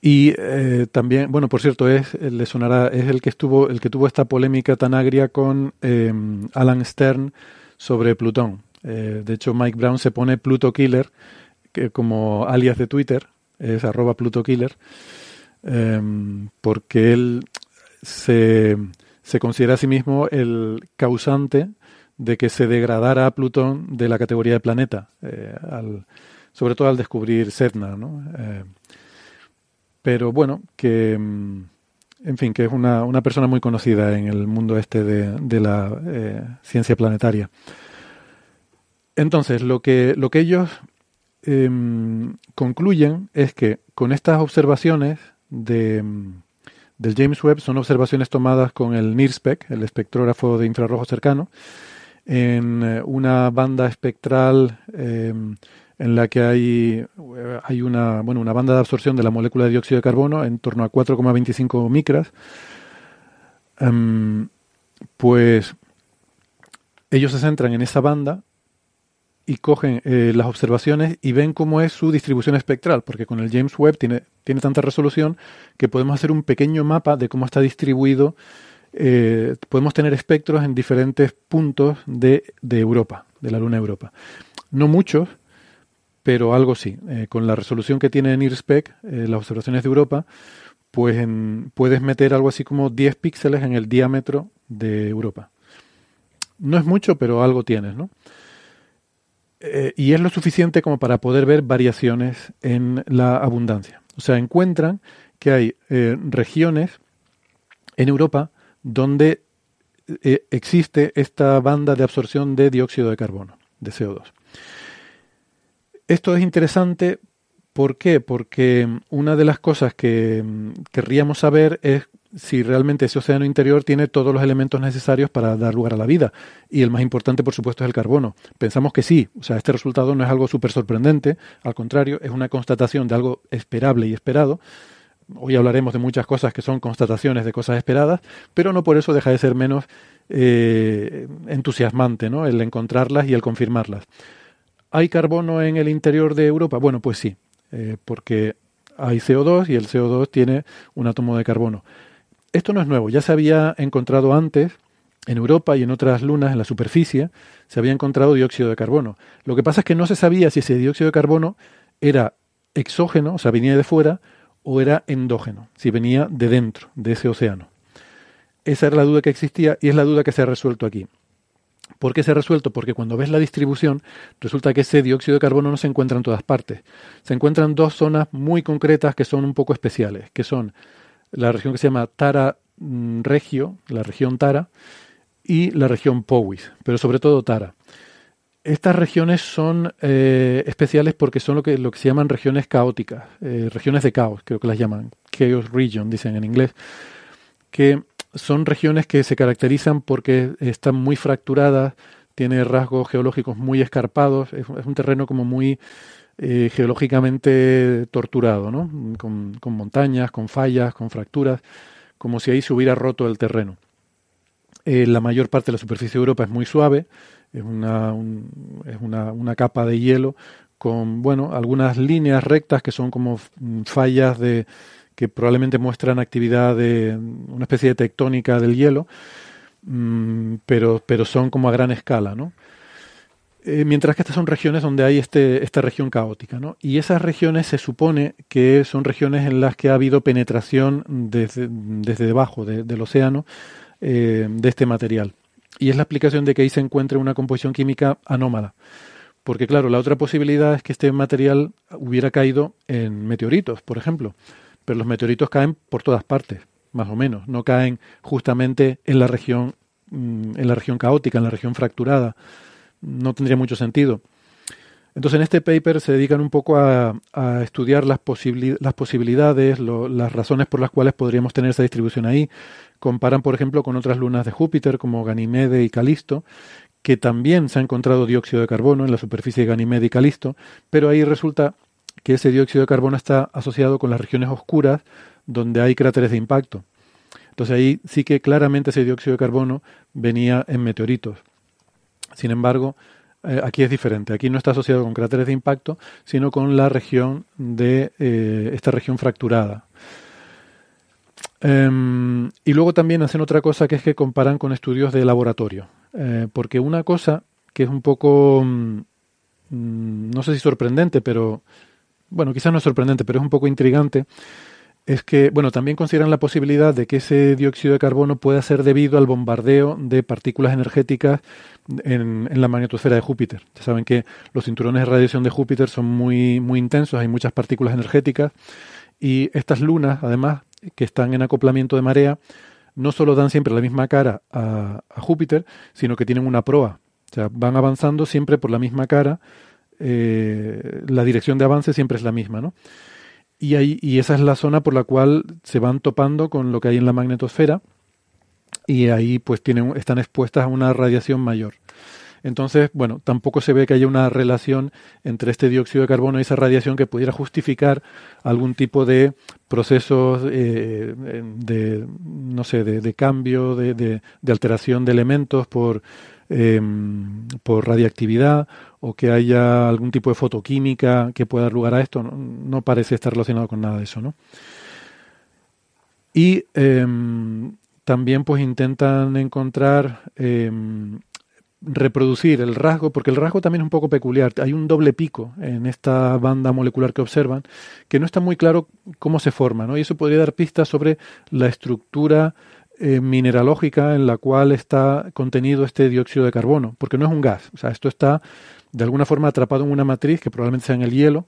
Speaker 1: Y eh, también, bueno, por cierto, es le sonará, es el que estuvo, el que tuvo esta polémica tan agria con eh, Alan Stern sobre Plutón. Eh, de hecho, Mike Brown se pone Pluto Killer que como alias de Twitter, es arroba Pluto Killer, porque él se, se considera a sí mismo el causante de que se degradara Plutón de la categoría de planeta, al, sobre todo al descubrir Sedna, ¿no? Pero bueno, que mm, en fin, que es una, una, persona muy conocida en el mundo este de, la eh, ciencia planetaria. Entonces, lo que, lo que ellos em, concluyen es que con estas observaciones de, mm, del James Webb son observaciones tomadas con el NIRSPEC, el espectrógrafo de infrarrojo cercano, en eh, una banda espectral em, en la que hay, hay una, bueno, una banda de absorción de la molécula de dióxido de carbono en torno a 4,25 micras, em, pues ellos se centran en esa banda y cogen eh, las observaciones y ven cómo es su distribución espectral, porque con el James Webb tiene, tiene tanta resolución que podemos hacer un pequeño mapa de cómo está distribuido, eh, podemos tener espectros en diferentes puntos de, de Europa, de la Luna Europa. No muchos, pero algo sí. Eh, con la resolución que tiene NIRSPEC, eh, las observaciones de Europa, pues puedes meter algo así como 10 píxeles en el diámetro de Europa. No es mucho, pero algo tienes, ¿no? Eh, y es lo suficiente como para poder ver variaciones en la abundancia. O sea, encuentran que hay regiones en Europa donde existe esta banda de absorción de dióxido de carbono, de CO2. Esto es interesante, ¿por qué? Porque una de las cosas que mm, querríamos saber es si realmente ese océano interior tiene todos los elementos necesarios para dar lugar a la vida. Y el más importante, por supuesto, es el carbono. Pensamos que sí. O sea, este resultado no es algo súper sorprendente. Al contrario, es una constatación de algo esperable y esperado. Hoy hablaremos de muchas cosas que son constataciones de cosas esperadas, pero no por eso deja de ser menos eh, entusiasmante ¿no? el encontrarlas y el confirmarlas. ¿Hay carbono en el interior de Europa? Bueno, pues sí, eh, porque hay CO2 y el CO2 tiene un átomo de carbono. Esto no es nuevo, ya se había encontrado antes en Europa y en otras lunas en la superficie, se había encontrado dióxido de carbono. Lo que pasa es que no se sabía si ese dióxido de carbono era exógeno, o sea, venía de fuera, o era endógeno, si venía de dentro de ese océano. Esa era la duda que existía y es la duda que se ha resuelto aquí. ¿Por qué se ha resuelto? Porque cuando ves la distribución, resulta que ese dióxido de carbono no se encuentra en todas partes. Se encuentran dos zonas muy concretas que son un poco especiales, que son la región que se llama Tara mm, Regio, la región Tara, y la región Powys, pero sobre todo Tara. Estas regiones son eh, especiales porque son lo que, se llaman regiones caóticas, eh, regiones de caos, creo que las llaman, Chaos Region, dicen en inglés, que son regiones que se caracterizan porque están muy fracturadas, tiene rasgos geológicos muy escarpados, es, un terreno como muy eh, geológicamente torturado, ¿no? Con, montañas, con fallas, con fracturas, como si ahí se hubiera roto el terreno. Eh, la mayor parte de la superficie de Europa es muy suave, es una, es una, una capa de hielo con, bueno, algunas líneas rectas que son como fallas de, que probablemente muestran actividad de una especie de tectónica del hielo, mm, pero, pero son como a gran escala, ¿no? Eh, mientras que estas son regiones donde hay este, esta región caótica, ¿no? Y esas regiones se supone que son regiones en las que ha habido penetración desde, desde debajo del océano eh, de este material. Y es la explicación de que ahí se encuentre una composición química anómala. Porque claro, la otra posibilidad es que este material hubiera caído en meteoritos, por ejemplo pero los meteoritos caen por todas partes, más o menos, no caen justamente en la región mm, en la región caótica, en la región fracturada. No tendría mucho sentido. Entonces, en este paper se dedican un poco a, estudiar las, posibilidades, las razones por las cuales podríamos tener esa distribución ahí. Comparan, por ejemplo, con otras lunas de Júpiter, como Ganymede y Calisto, que también se ha encontrado dióxido de carbono en la superficie de Ganymede y Calisto, pero ahí resulta que ese dióxido de carbono está asociado con las regiones oscuras donde hay cráteres de impacto. Entonces ahí sí que claramente ese dióxido de carbono venía en meteoritos. Sin embargo, eh, aquí es diferente. Aquí no está asociado con cráteres de impacto, sino con la región de eh, esta región fracturada. Em, y luego también hacen otra cosa que es que comparan con estudios de laboratorio. Eh, porque una cosa que es un poco, mm, no sé si sorprendente, pero bueno, quizás no es sorprendente, pero es un poco intrigante, es que, bueno, también consideran la posibilidad de que ese dióxido de carbono pueda ser debido al bombardeo de partículas energéticas en, la magnetosfera de Júpiter. Ya saben que los cinturones de radiación de Júpiter son muy, muy intensos, hay muchas partículas energéticas y estas lunas, además, que están en acoplamiento de marea, no solo dan siempre la misma cara a, a Júpiter, sino que tienen una proa. O sea, van avanzando siempre por la misma cara eh, la dirección de avance siempre es la misma, ¿no? Y, ahí, y esa es la zona por la cual se van topando con lo que hay en la magnetosfera y ahí pues tienen, están expuestas a una radiación mayor. Entonces, bueno, tampoco se ve que haya una relación entre este dióxido de carbono y esa radiación que pudiera justificar algún tipo de procesos eh, de, no sé, de, cambio, de, de, alteración de elementos por, em, por radiactividad o que haya algún tipo de fotoquímica que pueda dar lugar a esto, no, parece estar relacionado con nada de eso, ¿no? Y em, también pues intentan encontrar em, reproducir el rasgo, porque el rasgo también es un poco peculiar. Hay un doble pico en esta banda molecular que observan, que no está muy claro cómo se forma, ¿no? Y eso podría dar pistas sobre la estructura eh, mineralógica en la cual está contenido este dióxido de carbono, porque no es un gas. O sea, esto está de alguna forma atrapado en una matriz, que probablemente sea en el hielo,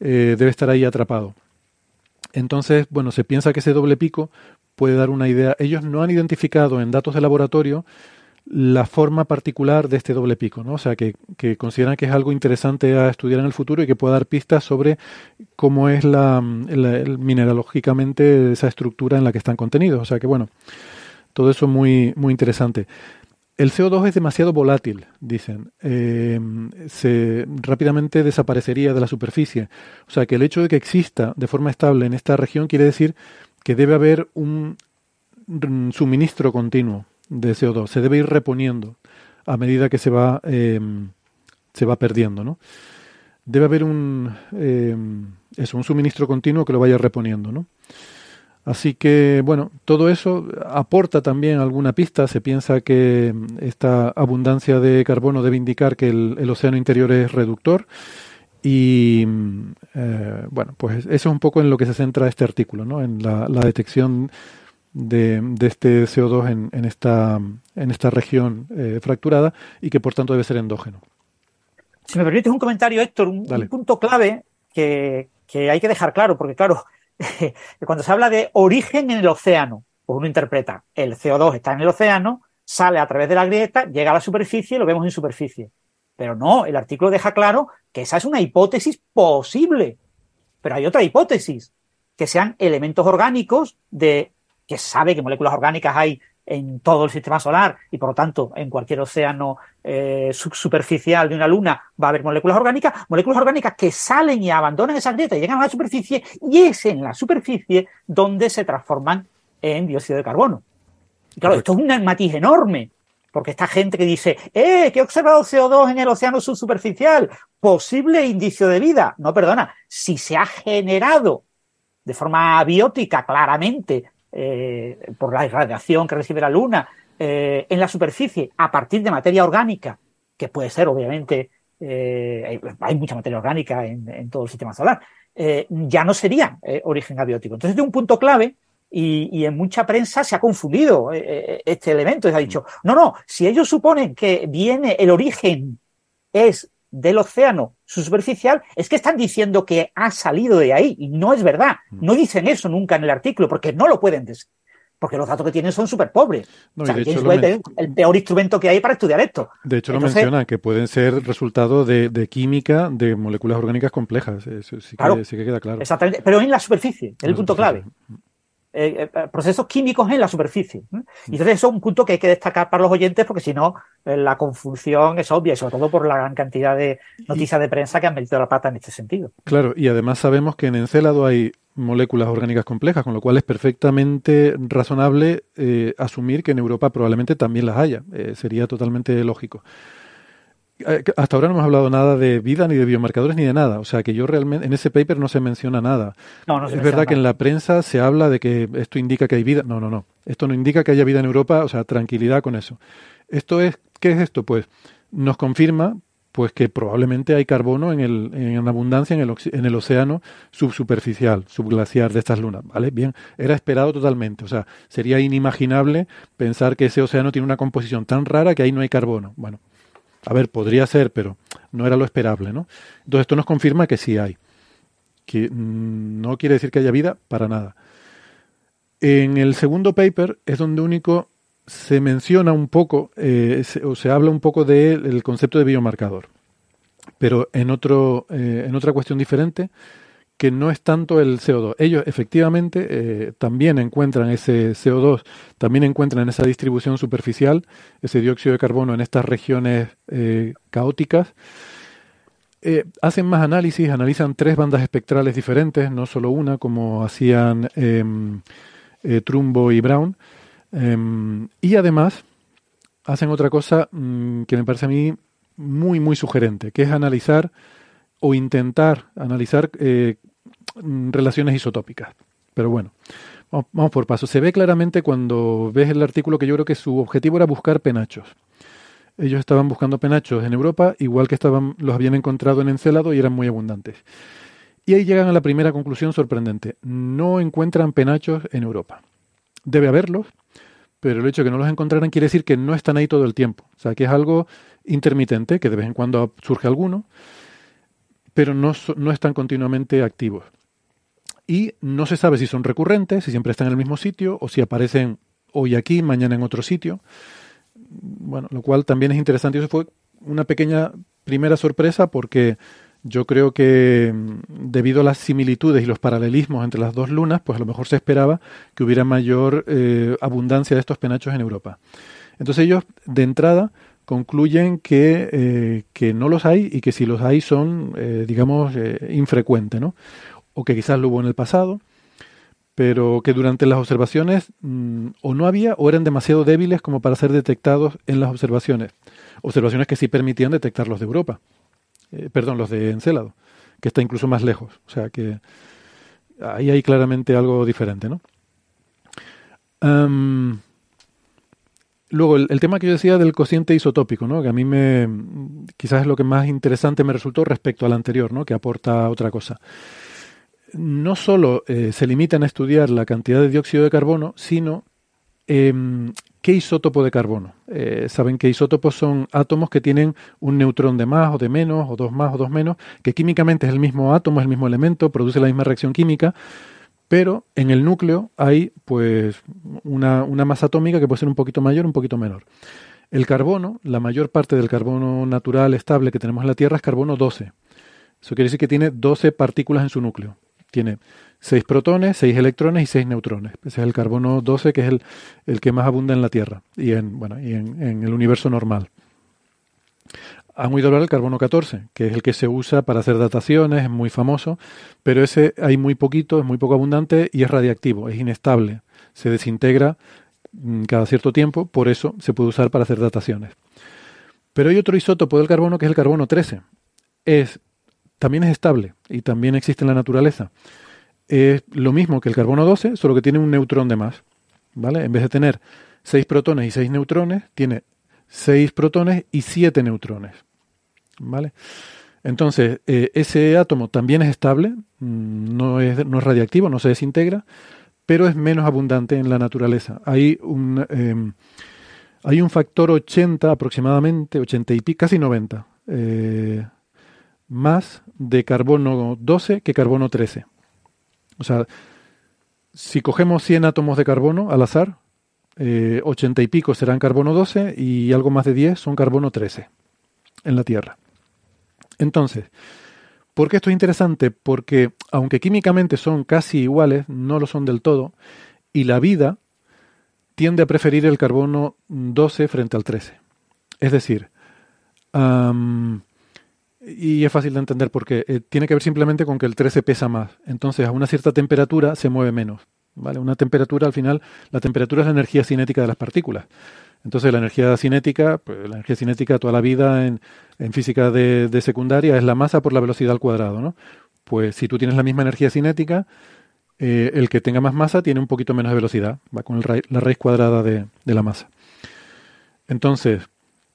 Speaker 1: eh, debe estar ahí atrapado. Entonces, bueno, se piensa que ese doble pico puede dar una idea. Ellos no han identificado en datos de laboratorio la forma particular de este doble pico, ¿no? O sea, que, consideran que es algo interesante a estudiar en el futuro y que puede dar pistas sobre cómo es la, mineralógicamente esa estructura en la que están contenidos. O sea que, bueno, todo eso muy, muy interesante. El CO2 es demasiado volátil, dicen. Eh, se rápidamente desaparecería de la superficie. O sea que el hecho de que exista de forma estable en esta región quiere decir que debe haber un suministro continuo de CO2. Se debe ir reponiendo a medida que se va, eh, se va perdiendo. ¿no? Debe haber un, eh, un suministro continuo que lo vaya reponiendo. ¿no? Así que, bueno, todo eso aporta también alguna pista. Se piensa que esta abundancia de carbono debe indicar que el, océano interior es reductor. Y eh, bueno, pues eso es un poco en lo que se centra este artículo, ¿no? en la, detección de, este CO2 en, en, esta, en esta región eh, fracturada y que por tanto debe ser endógeno.
Speaker 6: Si me permites un comentario, Héctor, un, punto clave que, que, hay que dejar claro, porque claro, cuando se habla de origen en el océano, pues uno interpreta, el CO2 está en el océano, sale a través de la grieta, llega a la superficie y lo vemos en superficie. Pero no, el artículo deja claro que esa es una hipótesis posible. Pero hay otra hipótesis, que sean elementos orgánicos de que sabe que moléculas orgánicas hay en todo el sistema solar y por lo tanto en cualquier océano eh, superficial de una luna va a haber moléculas orgánicas, moléculas orgánicas que salen y abandonan esa grieta y llegan a la superficie y es en la superficie donde se transforman en dióxido de carbono. claro, esto es un matiz enorme, porque esta gente que dice, ¡eh, que he observado CO2 en el océano subsuperficial! Posible indicio de vida. No, perdona, si se ha generado de forma biótica claramente eh, por la irradiación que recibe la Luna eh, en la superficie a partir de materia orgánica, que puede ser obviamente, eh, hay, mucha materia orgánica en, todo el sistema solar, ya no sería origen abiótico. Entonces, de un punto clave y, en mucha prensa se ha confundido este elemento. Se ha dicho, no, no, si ellos suponen que viene el origen es del océano superficial, es que están diciendo que ha salido de ahí. Y no es verdad. Mm. No dicen eso nunca en el artículo, porque no lo pueden decir. Porque los datos que tienen son súper pobres. o sea, el peor instrumento que hay para estudiar esto.
Speaker 1: De hecho, lo menciona, que pueden ser resultado de, química de moléculas orgánicas complejas. Eso sí, que, queda claro.
Speaker 6: Exactamente. Pero en la superficie, en el punto clave. Eh, procesos químicos en la superficie. Y entonces eso es un punto que hay que destacar para los oyentes porque si no, eh, la confusión es obvia y sobre todo por la gran cantidad de noticias de prensa que han metido la pata en este sentido.
Speaker 1: Claro, y además sabemos que en Encélado hay moléculas orgánicas complejas, con lo cual es perfectamente razonable asumir que en Europa probablemente también las haya. sería totalmente lógico. Eh, hasta ahora no hemos hablado nada de vida, ni de biomarcadores, ni de nada. O sea, que yo realmente, en ese paper no se menciona nada. es verdad que en la prensa se habla de que esto indica que hay vida. No, no, no. Esto no indica que haya vida en Europa, o sea, tranquilidad con eso. Esto es, ¿qué es esto? Pues nos confirma pues que probablemente hay carbono en, el, en abundancia en el, en el océano subsuperficial, subglaciar de estas lunas, ¿vale? Bien, era esperado totalmente, o sea, sería inimaginable pensar que ese océano tiene una composición tan rara que ahí no hay carbono. Bueno, a ver, podría ser, pero no era lo esperable, ¿no? Entonces esto nos confirma que sí hay. Que mm, no quiere decir que haya vida para nada. En el segundo paper es donde único se menciona un poco, eh, o se habla un poco del concepto de biomarcador. Pero en, otro, eh, en otra cuestión diferente, que no es tanto el CO2. Ellos efectivamente eh, también encuentran ese CO2, también encuentran esa distribución superficial, ese dióxido de carbono en estas regiones eh, caóticas. Eh, hacen más análisis, analizan tres bandas espectrales diferentes, no solo una, como hacían em, Trumbo y Brown. Em, y además hacen otra cosa mm, que me parece a mí muy, muy sugerente, que es analizar o intentar analizar Mm, relaciones isotópicas. Pero bueno, vamos, por paso. Se ve claramente cuando ves el artículo que yo creo que su objetivo era buscar penachos. Ellos estaban buscando penachos en Europa, igual que estaban, los habían encontrado en Encelado y eran muy abundantes. Y ahí llegan a la primera conclusión sorprendente. No encuentran penachos en Europa. Debe haberlos, pero el hecho de que no los encontraran quiere decir que no están ahí todo el tiempo. O sea, que es algo intermitente, que de vez en cuando surge alguno, pero no, no están continuamente activos y no se sabe si son recurrentes, si siempre están en el mismo sitio o si aparecen hoy aquí, mañana en otro sitio. Bueno, lo cual también es interesante. Eso fue una pequeña primera sorpresa porque yo creo que mm, debido a las similitudes y los paralelismos entre las dos lunas, pues a lo mejor se esperaba que hubiera mayor eh, abundancia de estos penachos en Europa. Entonces ellos, de entrada, concluyen que, eh, que no los hay y que si los hay son, eh, digamos, infrecuentes, ¿no? o que quizás lo hubo en el pasado, pero que durante las observaciones mm, o no había o eran demasiado débiles como para ser detectados en las observaciones. Observaciones que sí permitían detectar los de Europa, eh, perdón, los de Encélado, que está incluso más lejos. O sea que ahí hay claramente algo diferente, ¿no? Luego, el, tema que yo decía del cociente isotópico, ¿no? que a mí me quizás es lo que más interesante me resultó respecto al anterior, ¿no? que aporta otra cosa no solo eh, se limitan a estudiar la cantidad de dióxido de carbono, sino Em, ¿Qué isótopo de carbono? Eh, saben que isótopos son átomos que tienen un neutrón de más o de menos, o dos más o dos menos, que químicamente es el mismo átomo, es el mismo elemento, produce la misma reacción química, pero en el núcleo hay pues una, masa atómica que puede ser un poquito mayor, un poquito menor. El carbono, la mayor parte del carbono natural estable que tenemos en la Tierra es carbono 12. Eso quiere decir que tiene 12 partículas en su núcleo. Tiene 6 protones, 6 electrones y 6 neutrones. Ese es el carbono 12, que es el, el que más abunda en la Tierra y en, bueno, y en, el universo normal. Han oído hablar del carbono 14, que es el que se usa para hacer dataciones, es muy famoso, pero ese hay muy poquito, es muy poco abundante y es radiactivo, es inestable, se desintegra mm, cada cierto tiempo, por eso se puede usar para hacer dataciones. Pero hay otro isótopo del carbono que es el carbono 13. Es también es estable y también existe en la naturaleza. Es lo mismo que el carbono 12, solo que tiene un neutrón de más. ¿Vale? En vez de tener 6 protones y 6 neutrones, tiene 6 protones y 7 neutrones. ¿Vale? Entonces, eh, ese átomo también es estable, mm, no es, no es radiactivo, no se desintegra, pero es menos abundante en la naturaleza. Hay un, em, hay un factor 80 aproximadamente, 80 y casi 90, eh, más de carbono 12 que carbono 13. O sea, si cogemos 100 átomos de carbono al azar, 80 eh, y pico serán carbono 12 y algo más de 10 son carbono 13 en la Tierra. Entonces, ¿por qué esto es interesante? Porque aunque químicamente son casi iguales, no lo son del todo, y la vida tiende a preferir el carbono 12 frente al 13. Es decir, y es fácil de entender porque eh, tiene que ver simplemente con que el 13 pesa más. Entonces, a una cierta temperatura se mueve menos. ¿vale? Una temperatura, al final, la temperatura es la energía cinética de las partículas. Entonces, la energía cinética, pues, la energía cinética toda la vida en, física de, secundaria es la masa por la velocidad al cuadrado. ¿no? Pues si tú tienes la misma energía cinética, eh, el que tenga más masa tiene un poquito menos de velocidad, va con la raíz cuadrada de la masa. Entonces,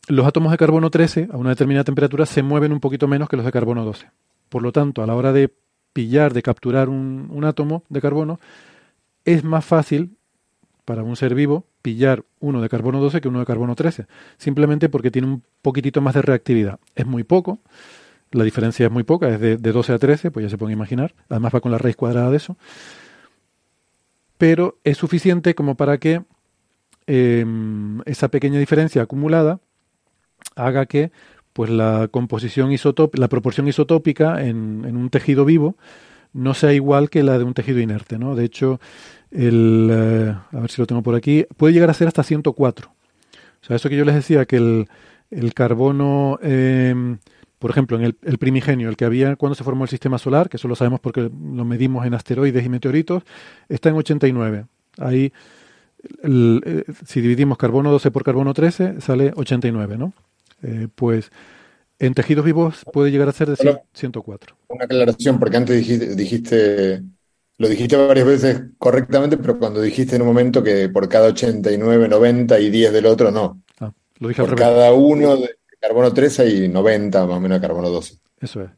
Speaker 1: los átomos de carbono 13 a una determinada temperatura se mueven un poquito menos que los de carbono 12. Por lo tanto, a la hora de pillar, de capturar un, átomo de carbono, es más fácil para un ser vivo pillar uno de carbono 12 que uno de carbono 13, simplemente porque tiene un poquitito más de reactividad. Es muy poco, la diferencia es muy poca, es de, 12 a 13, pues ya se pueden imaginar, además va con la raíz cuadrada de eso, pero es suficiente como para que em, esa pequeña diferencia acumulada haga que pues la composición isotópica, la proporción isotópica en, en, un tejido vivo no sea igual que la de un tejido inerte, ¿no? De hecho, el, eh, a ver si lo tengo por aquí, puede llegar a ser hasta 104. O sea, eso que yo les decía, que el, el carbono, em, por ejemplo, en el, el, primigenio, el que había cuando se formó el sistema solar, que eso lo sabemos porque lo medimos en asteroides y meteoritos, está en 89. Ahí, eh, si dividimos carbono 12 por carbono 13, sale 89, ¿no? Eh, pues en tejidos vivos puede llegar a ser de 104.
Speaker 5: Una aclaración, porque antes dijiste, dijiste, lo dijiste varias veces correctamente, pero cuando dijiste en un momento que por cada 89, 90 y 10 del otro, no.
Speaker 1: Ah, lo dije
Speaker 5: por al cada uno de carbono 13 y 90 más o menos de carbono 12.
Speaker 1: Eso es,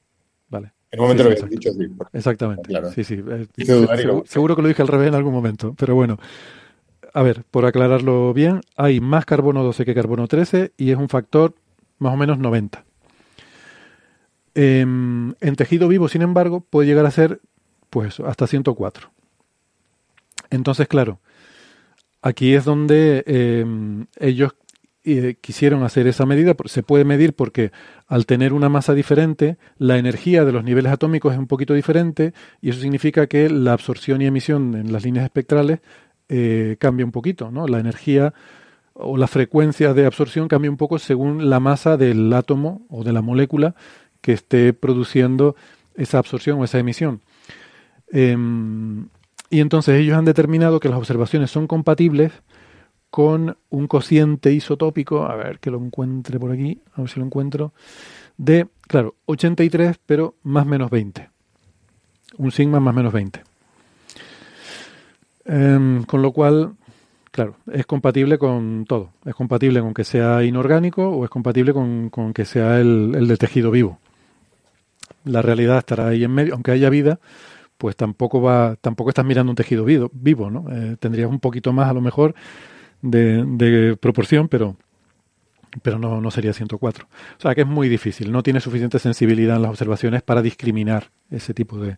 Speaker 1: vale.
Speaker 5: En un momento lo habías dicho así.
Speaker 1: Exactamente. Claro. Sí, sí. Eh, seguro, seguro que lo dije al revés en algún momento, pero bueno a ver, por aclararlo bien, hay más carbono 12 que carbono 13 y es un factor más o menos 90. Em, en tejido vivo, sin embargo, puede llegar a ser pues hasta 104. Entonces, claro, aquí es donde em, ellos eh, quisieron hacer esa medida. Se puede medir porque al tener una masa diferente, la energía de los niveles atómicos es un poquito diferente y eso significa que la absorción y emisión en las líneas espectrales eh, cambia un poquito. ¿no? La energía o la frecuencia de absorción cambia un poco según la masa del átomo o de la molécula que esté produciendo esa absorción o esa emisión. Em, y entonces ellos han determinado que las observaciones son compatibles con un cociente isotópico, a ver que lo encuentre por aquí, a ver si lo encuentro, de, claro, 83, pero más menos 20. Un sigma más menos 20. Em, con lo cual, Claro, es compatible con todo. Es compatible con que sea inorgánico o es compatible con, que sea el, de tejido vivo. La realidad estará ahí en medio, aunque haya vida, pues tampoco va, tampoco estás mirando un tejido vivo, ¿no? Eh, tendrías un poquito más a lo mejor de, proporción, pero, pero no, no sería 104. O sea que es muy difícil, no tiene suficiente sensibilidad en las observaciones para discriminar ese tipo de,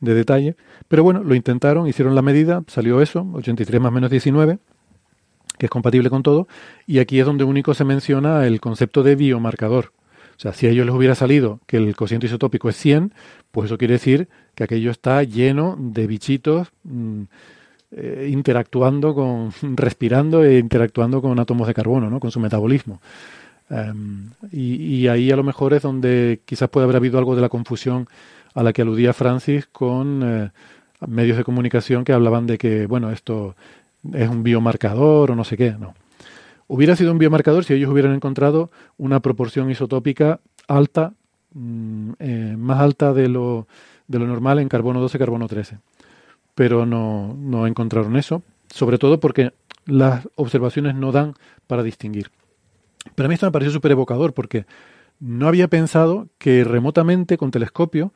Speaker 1: de detalle. Pero bueno, lo intentaron, hicieron la medida, salió eso, 83 más menos 19, que es compatible con todo, y aquí es donde único se menciona el concepto de biomarcador. O sea, si a ellos les hubiera salido que el cociente isotópico es 100, pues eso quiere decir que aquello está lleno de bichitos mm, eh, interactuando con, respirando e interactuando con átomos de carbono, ¿no? con su metabolismo. Em, y, ahí a lo mejor es donde quizás puede haber habido algo de la confusión a la que aludía Francis con eh, medios de comunicación que hablaban de que, bueno, esto es un biomarcador o no sé qué. No. Hubiera sido un biomarcador si ellos hubieran encontrado una proporción isotópica alta, mm, eh, más alta de lo, de lo normal en carbono 12, carbono 13. Pero no, no encontraron eso, sobre todo porque las observaciones no dan para distinguir. Pero a mí esto me pareció súper evocador porque no había pensado que remotamente con telescopio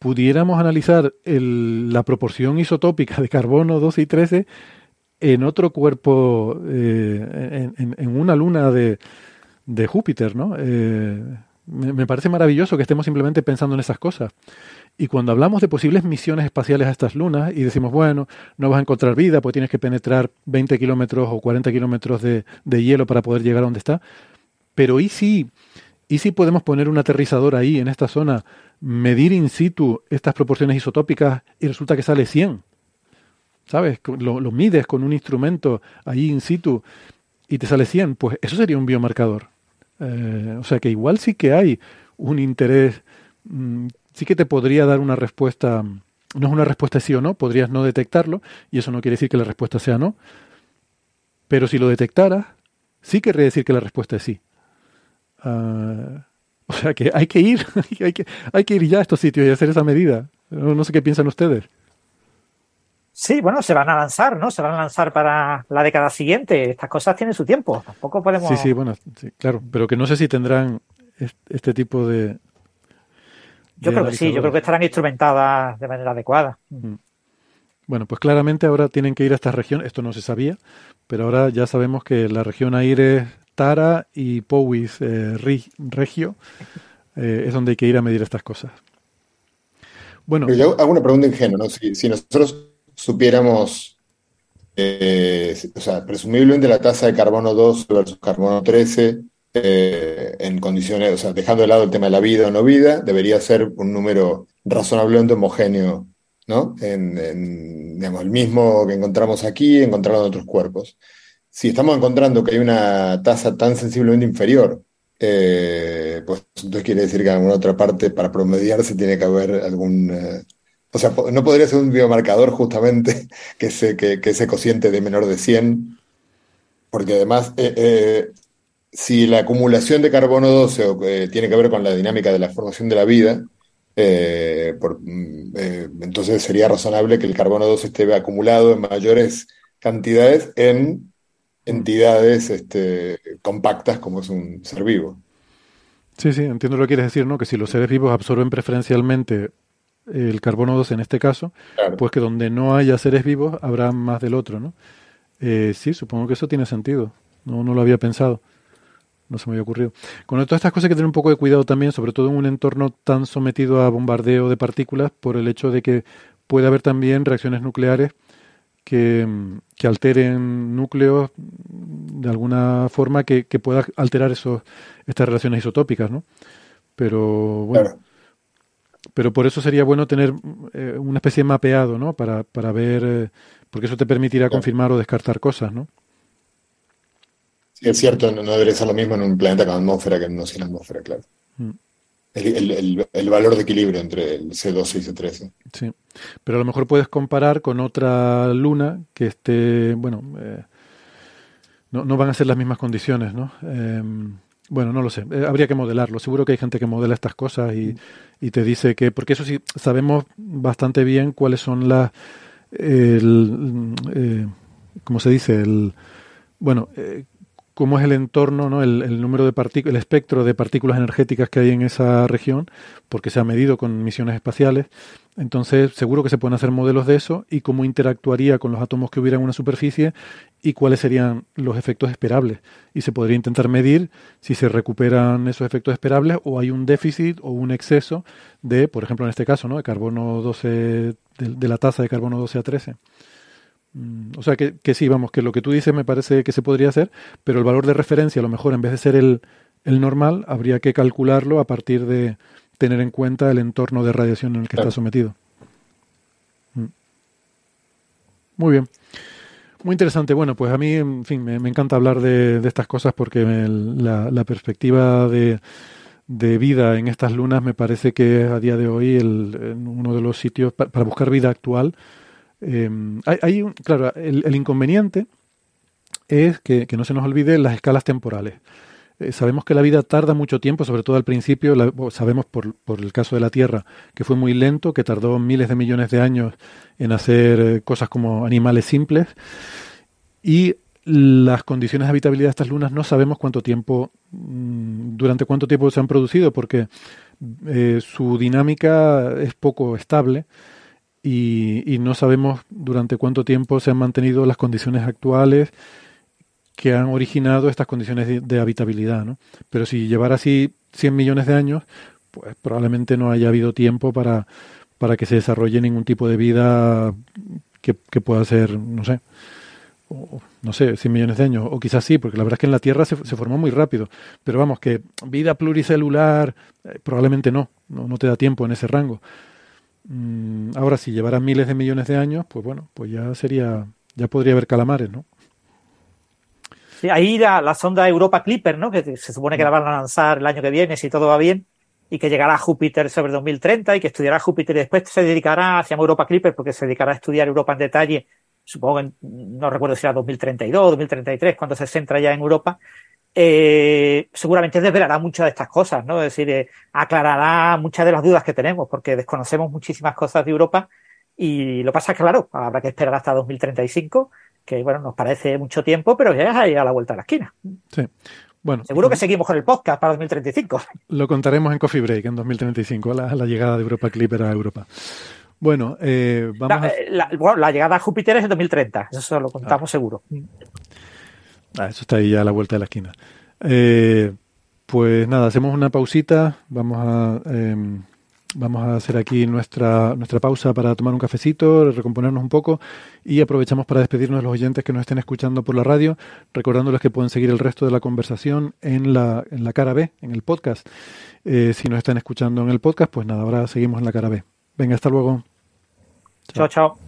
Speaker 1: pudiéramos analizar la proporción isotópica de carbono 12 y 13 en otro cuerpo, eh, en, una luna de, Júpiter, ¿no? Eh, me, parece maravilloso que estemos simplemente pensando en esas cosas. Y cuando hablamos de posibles misiones espaciales a estas lunas y decimos, bueno, no vas a encontrar vida porque tienes que penetrar 20 kilómetros o 40 kilómetros de, de hielo para poder llegar a donde está, pero ¿y si, ¿y si podemos poner un aterrizador ahí en esta zona medir in situ estas proporciones isotópicas y resulta que sale 100. ¿Sabes? Lo, mides con un instrumento ahí in situ y te sale 100, pues eso sería un biomarcador. Eh, o sea que igual sí que hay un interés, mm, sí que te podría dar una respuesta, no es una respuesta sí o no, podrías no detectarlo y eso no quiere decir que la respuesta sea no, pero si lo detectaras, sí querría decir que la respuesta es sí. Ah, o sea que hay que ir, hay que, hay que ir ya a estos sitios y hacer esa medida. No, sé qué piensan ustedes.
Speaker 6: Sí, bueno, se van a lanzar, ¿no? Se van a lanzar para la década siguiente. Estas cosas tienen su tiempo. Tampoco podemos.
Speaker 1: Sí, sí, bueno, claro. Pero que no sé si tendrán este tipo de.
Speaker 6: Yo creo que sí, yo creo que estarán instrumentadas de manera adecuada. Mm.
Speaker 1: Bueno, pues claramente ahora tienen que ir a esta región. Esto no se sabía, pero ahora ya sabemos que la región Aires Tara y Powys eh, Regio eh, es donde hay que ir a medir estas cosas.
Speaker 5: Bueno. yo hago una pregunta ingenua, ¿no? Si, nosotros supiéramos, eh, o sea, presumiblemente la tasa de carbono 2 versus carbono 13 en condiciones, o sea, dejando de lado el tema de la vida o no vida, debería ser un número razonablemente homogéneo, ¿no? En, digamos, el mismo que encontramos aquí, encontrado en otros cuerpos si estamos encontrando que hay una tasa tan sensiblemente inferior, eh, pues entonces quiere decir que en alguna otra parte para promediarse tiene que haber algún... Eh, o sea, no podría ser un biomarcador justamente que, se, que, ese cociente de menor de 100, porque además, eh, si la acumulación de carbono 12 tiene que ver con la dinámica de la formación de la vida, mm, entonces sería razonable que el carbono 12 esté acumulado en mayores cantidades en entidades este, compactas como es un ser vivo.
Speaker 1: Sí, sí, entiendo lo que quieres decir, ¿no? Que si los seres vivos absorben preferencialmente el carbono 2 en este caso, pues que donde no haya seres vivos habrá más del otro, ¿no? Eh, sí, supongo que eso tiene sentido. No, no lo había pensado. No se me había ocurrido. Con todas estas cosas hay que tener un poco de cuidado también, sobre todo en un entorno tan sometido a bombardeo de partículas, por el hecho de que puede haber también reacciones nucleares que, alteren núcleos de alguna forma que, pueda alterar esos, estas relaciones isotópicas, ¿no? Pero bueno. Pero por eso sería bueno tener eh, una especie de mapeado, ¿no? Para, para ver, eh, porque eso te permitirá confirmar o descartar cosas, ¿no?
Speaker 5: Sí, es cierto, no, debería ser lo mismo en un planeta con atmósfera que no sin atmósfera, claro. Mm el, valor de equilibrio entre el C12 y C13.
Speaker 1: Sí, pero a lo mejor puedes comparar con otra luna que esté, bueno, eh, no, no, van a ser las mismas condiciones, ¿no? Bueno, no lo sé, eh, habría que modelarlo. Seguro que hay gente que modela estas cosas y, y, te dice que, porque eso sí, sabemos bastante bien cuáles son las, el, eh, ¿cómo se dice? El, bueno, cómo es el entorno, ¿no? el, número de partículas, el espectro de partículas energéticas que hay en esa región, porque se ha medido con misiones espaciales. Entonces, seguro que se pueden hacer modelos de eso y cómo interactuaría con los átomos que hubiera en una superficie y cuáles serían los efectos esperables. Y se podría intentar medir si se recuperan esos efectos esperables o hay un déficit o un exceso de, por ejemplo, en este caso, ¿no? de carbono 12, de, de la tasa de carbono 12 a 13. Mm, o sea que, que, sí, vamos, que lo que tú dices me parece que se podría hacer, pero el valor de referencia, a lo mejor en vez de ser el, el normal, habría que calcularlo a partir de tener en cuenta el entorno de radiación en el que está sometido. Mm. Muy bien. Muy interesante. Bueno, pues a mí, en fin, me, encanta hablar de, de, estas cosas porque la, la, perspectiva de, de, vida en estas lunas me parece que a día de hoy el, uno de los sitios para buscar vida actual Em, hay, un, claro, el, inconveniente es que, no se nos olvide las escalas temporales. Eh, sabemos que la vida tarda mucho tiempo, sobre todo al principio, sabemos por, el caso de la Tierra que fue muy lento, que tardó miles de millones de años en hacer eh, cosas como animales simples. Y las condiciones de habitabilidad de estas lunas no sabemos cuánto tiempo, mm, durante cuánto tiempo se han producido, porque eh, su dinámica es poco estable y, no sabemos durante cuánto tiempo se han mantenido las condiciones actuales que han originado estas condiciones de, habitabilidad. ¿no? Pero si llevara así 100 millones de años, pues probablemente no haya habido tiempo para, para que se desarrolle ningún tipo de vida que, pueda ser, no sé, no sé, 100 millones de años, o quizás sí, porque la verdad es que en la Tierra se, formó muy rápido. Pero vamos, que vida pluricelular, eh, probablemente no, no, no te da tiempo en ese rango. Mm, ahora, si llevara miles de millones de años, pues bueno, pues ya sería, ya podría haber calamares, ¿no?
Speaker 6: Ahí la, la sonda Europa Clipper, ¿no? Que se supone que la van a lanzar el año que viene, si todo va bien, y que llegará a Júpiter sobre 2030 y que estudiará Júpiter y después se dedicará, se llama Europa Clipper porque se dedicará a estudiar Europa en detalle, supongo que no recuerdo si era 2032 2033, cuando se centra ya en Europa, eh, seguramente desvelará muchas de estas cosas, ¿no? Es decir, eh, aclarará muchas de las dudas que tenemos, porque desconocemos muchísimas cosas de Europa y lo pasa claro, habrá que esperar hasta 2035, que, bueno, nos parece mucho tiempo, pero ya es ahí a la vuelta de la esquina.
Speaker 1: Sí. Bueno,
Speaker 6: Seguro que seguimos con el podcast para 2035.
Speaker 1: Lo contaremos en Coffee Break en 2035, la, la llegada de Europa Clipper a Europa. Bueno, eh, vamos
Speaker 6: la, a... la, bueno, la llegada a Júpiter es en 2030, eso lo contamos ah. seguro.
Speaker 1: Ah, eso está ahí ya a la vuelta de la esquina. Eh, pues nada, hacemos una pausita. Vamos a, em, vamos a hacer aquí nuestra, nuestra pausa para tomar un cafecito, recomponernos un poco y aprovechamos para despedirnos de los oyentes que nos estén escuchando por la radio, recordándoles que pueden seguir el resto de la conversación en la, en la cara B, en el podcast. Eh, si nos están escuchando en el podcast, pues nada, ahora seguimos en la cara B. Venga, hasta luego.
Speaker 6: chao. chao.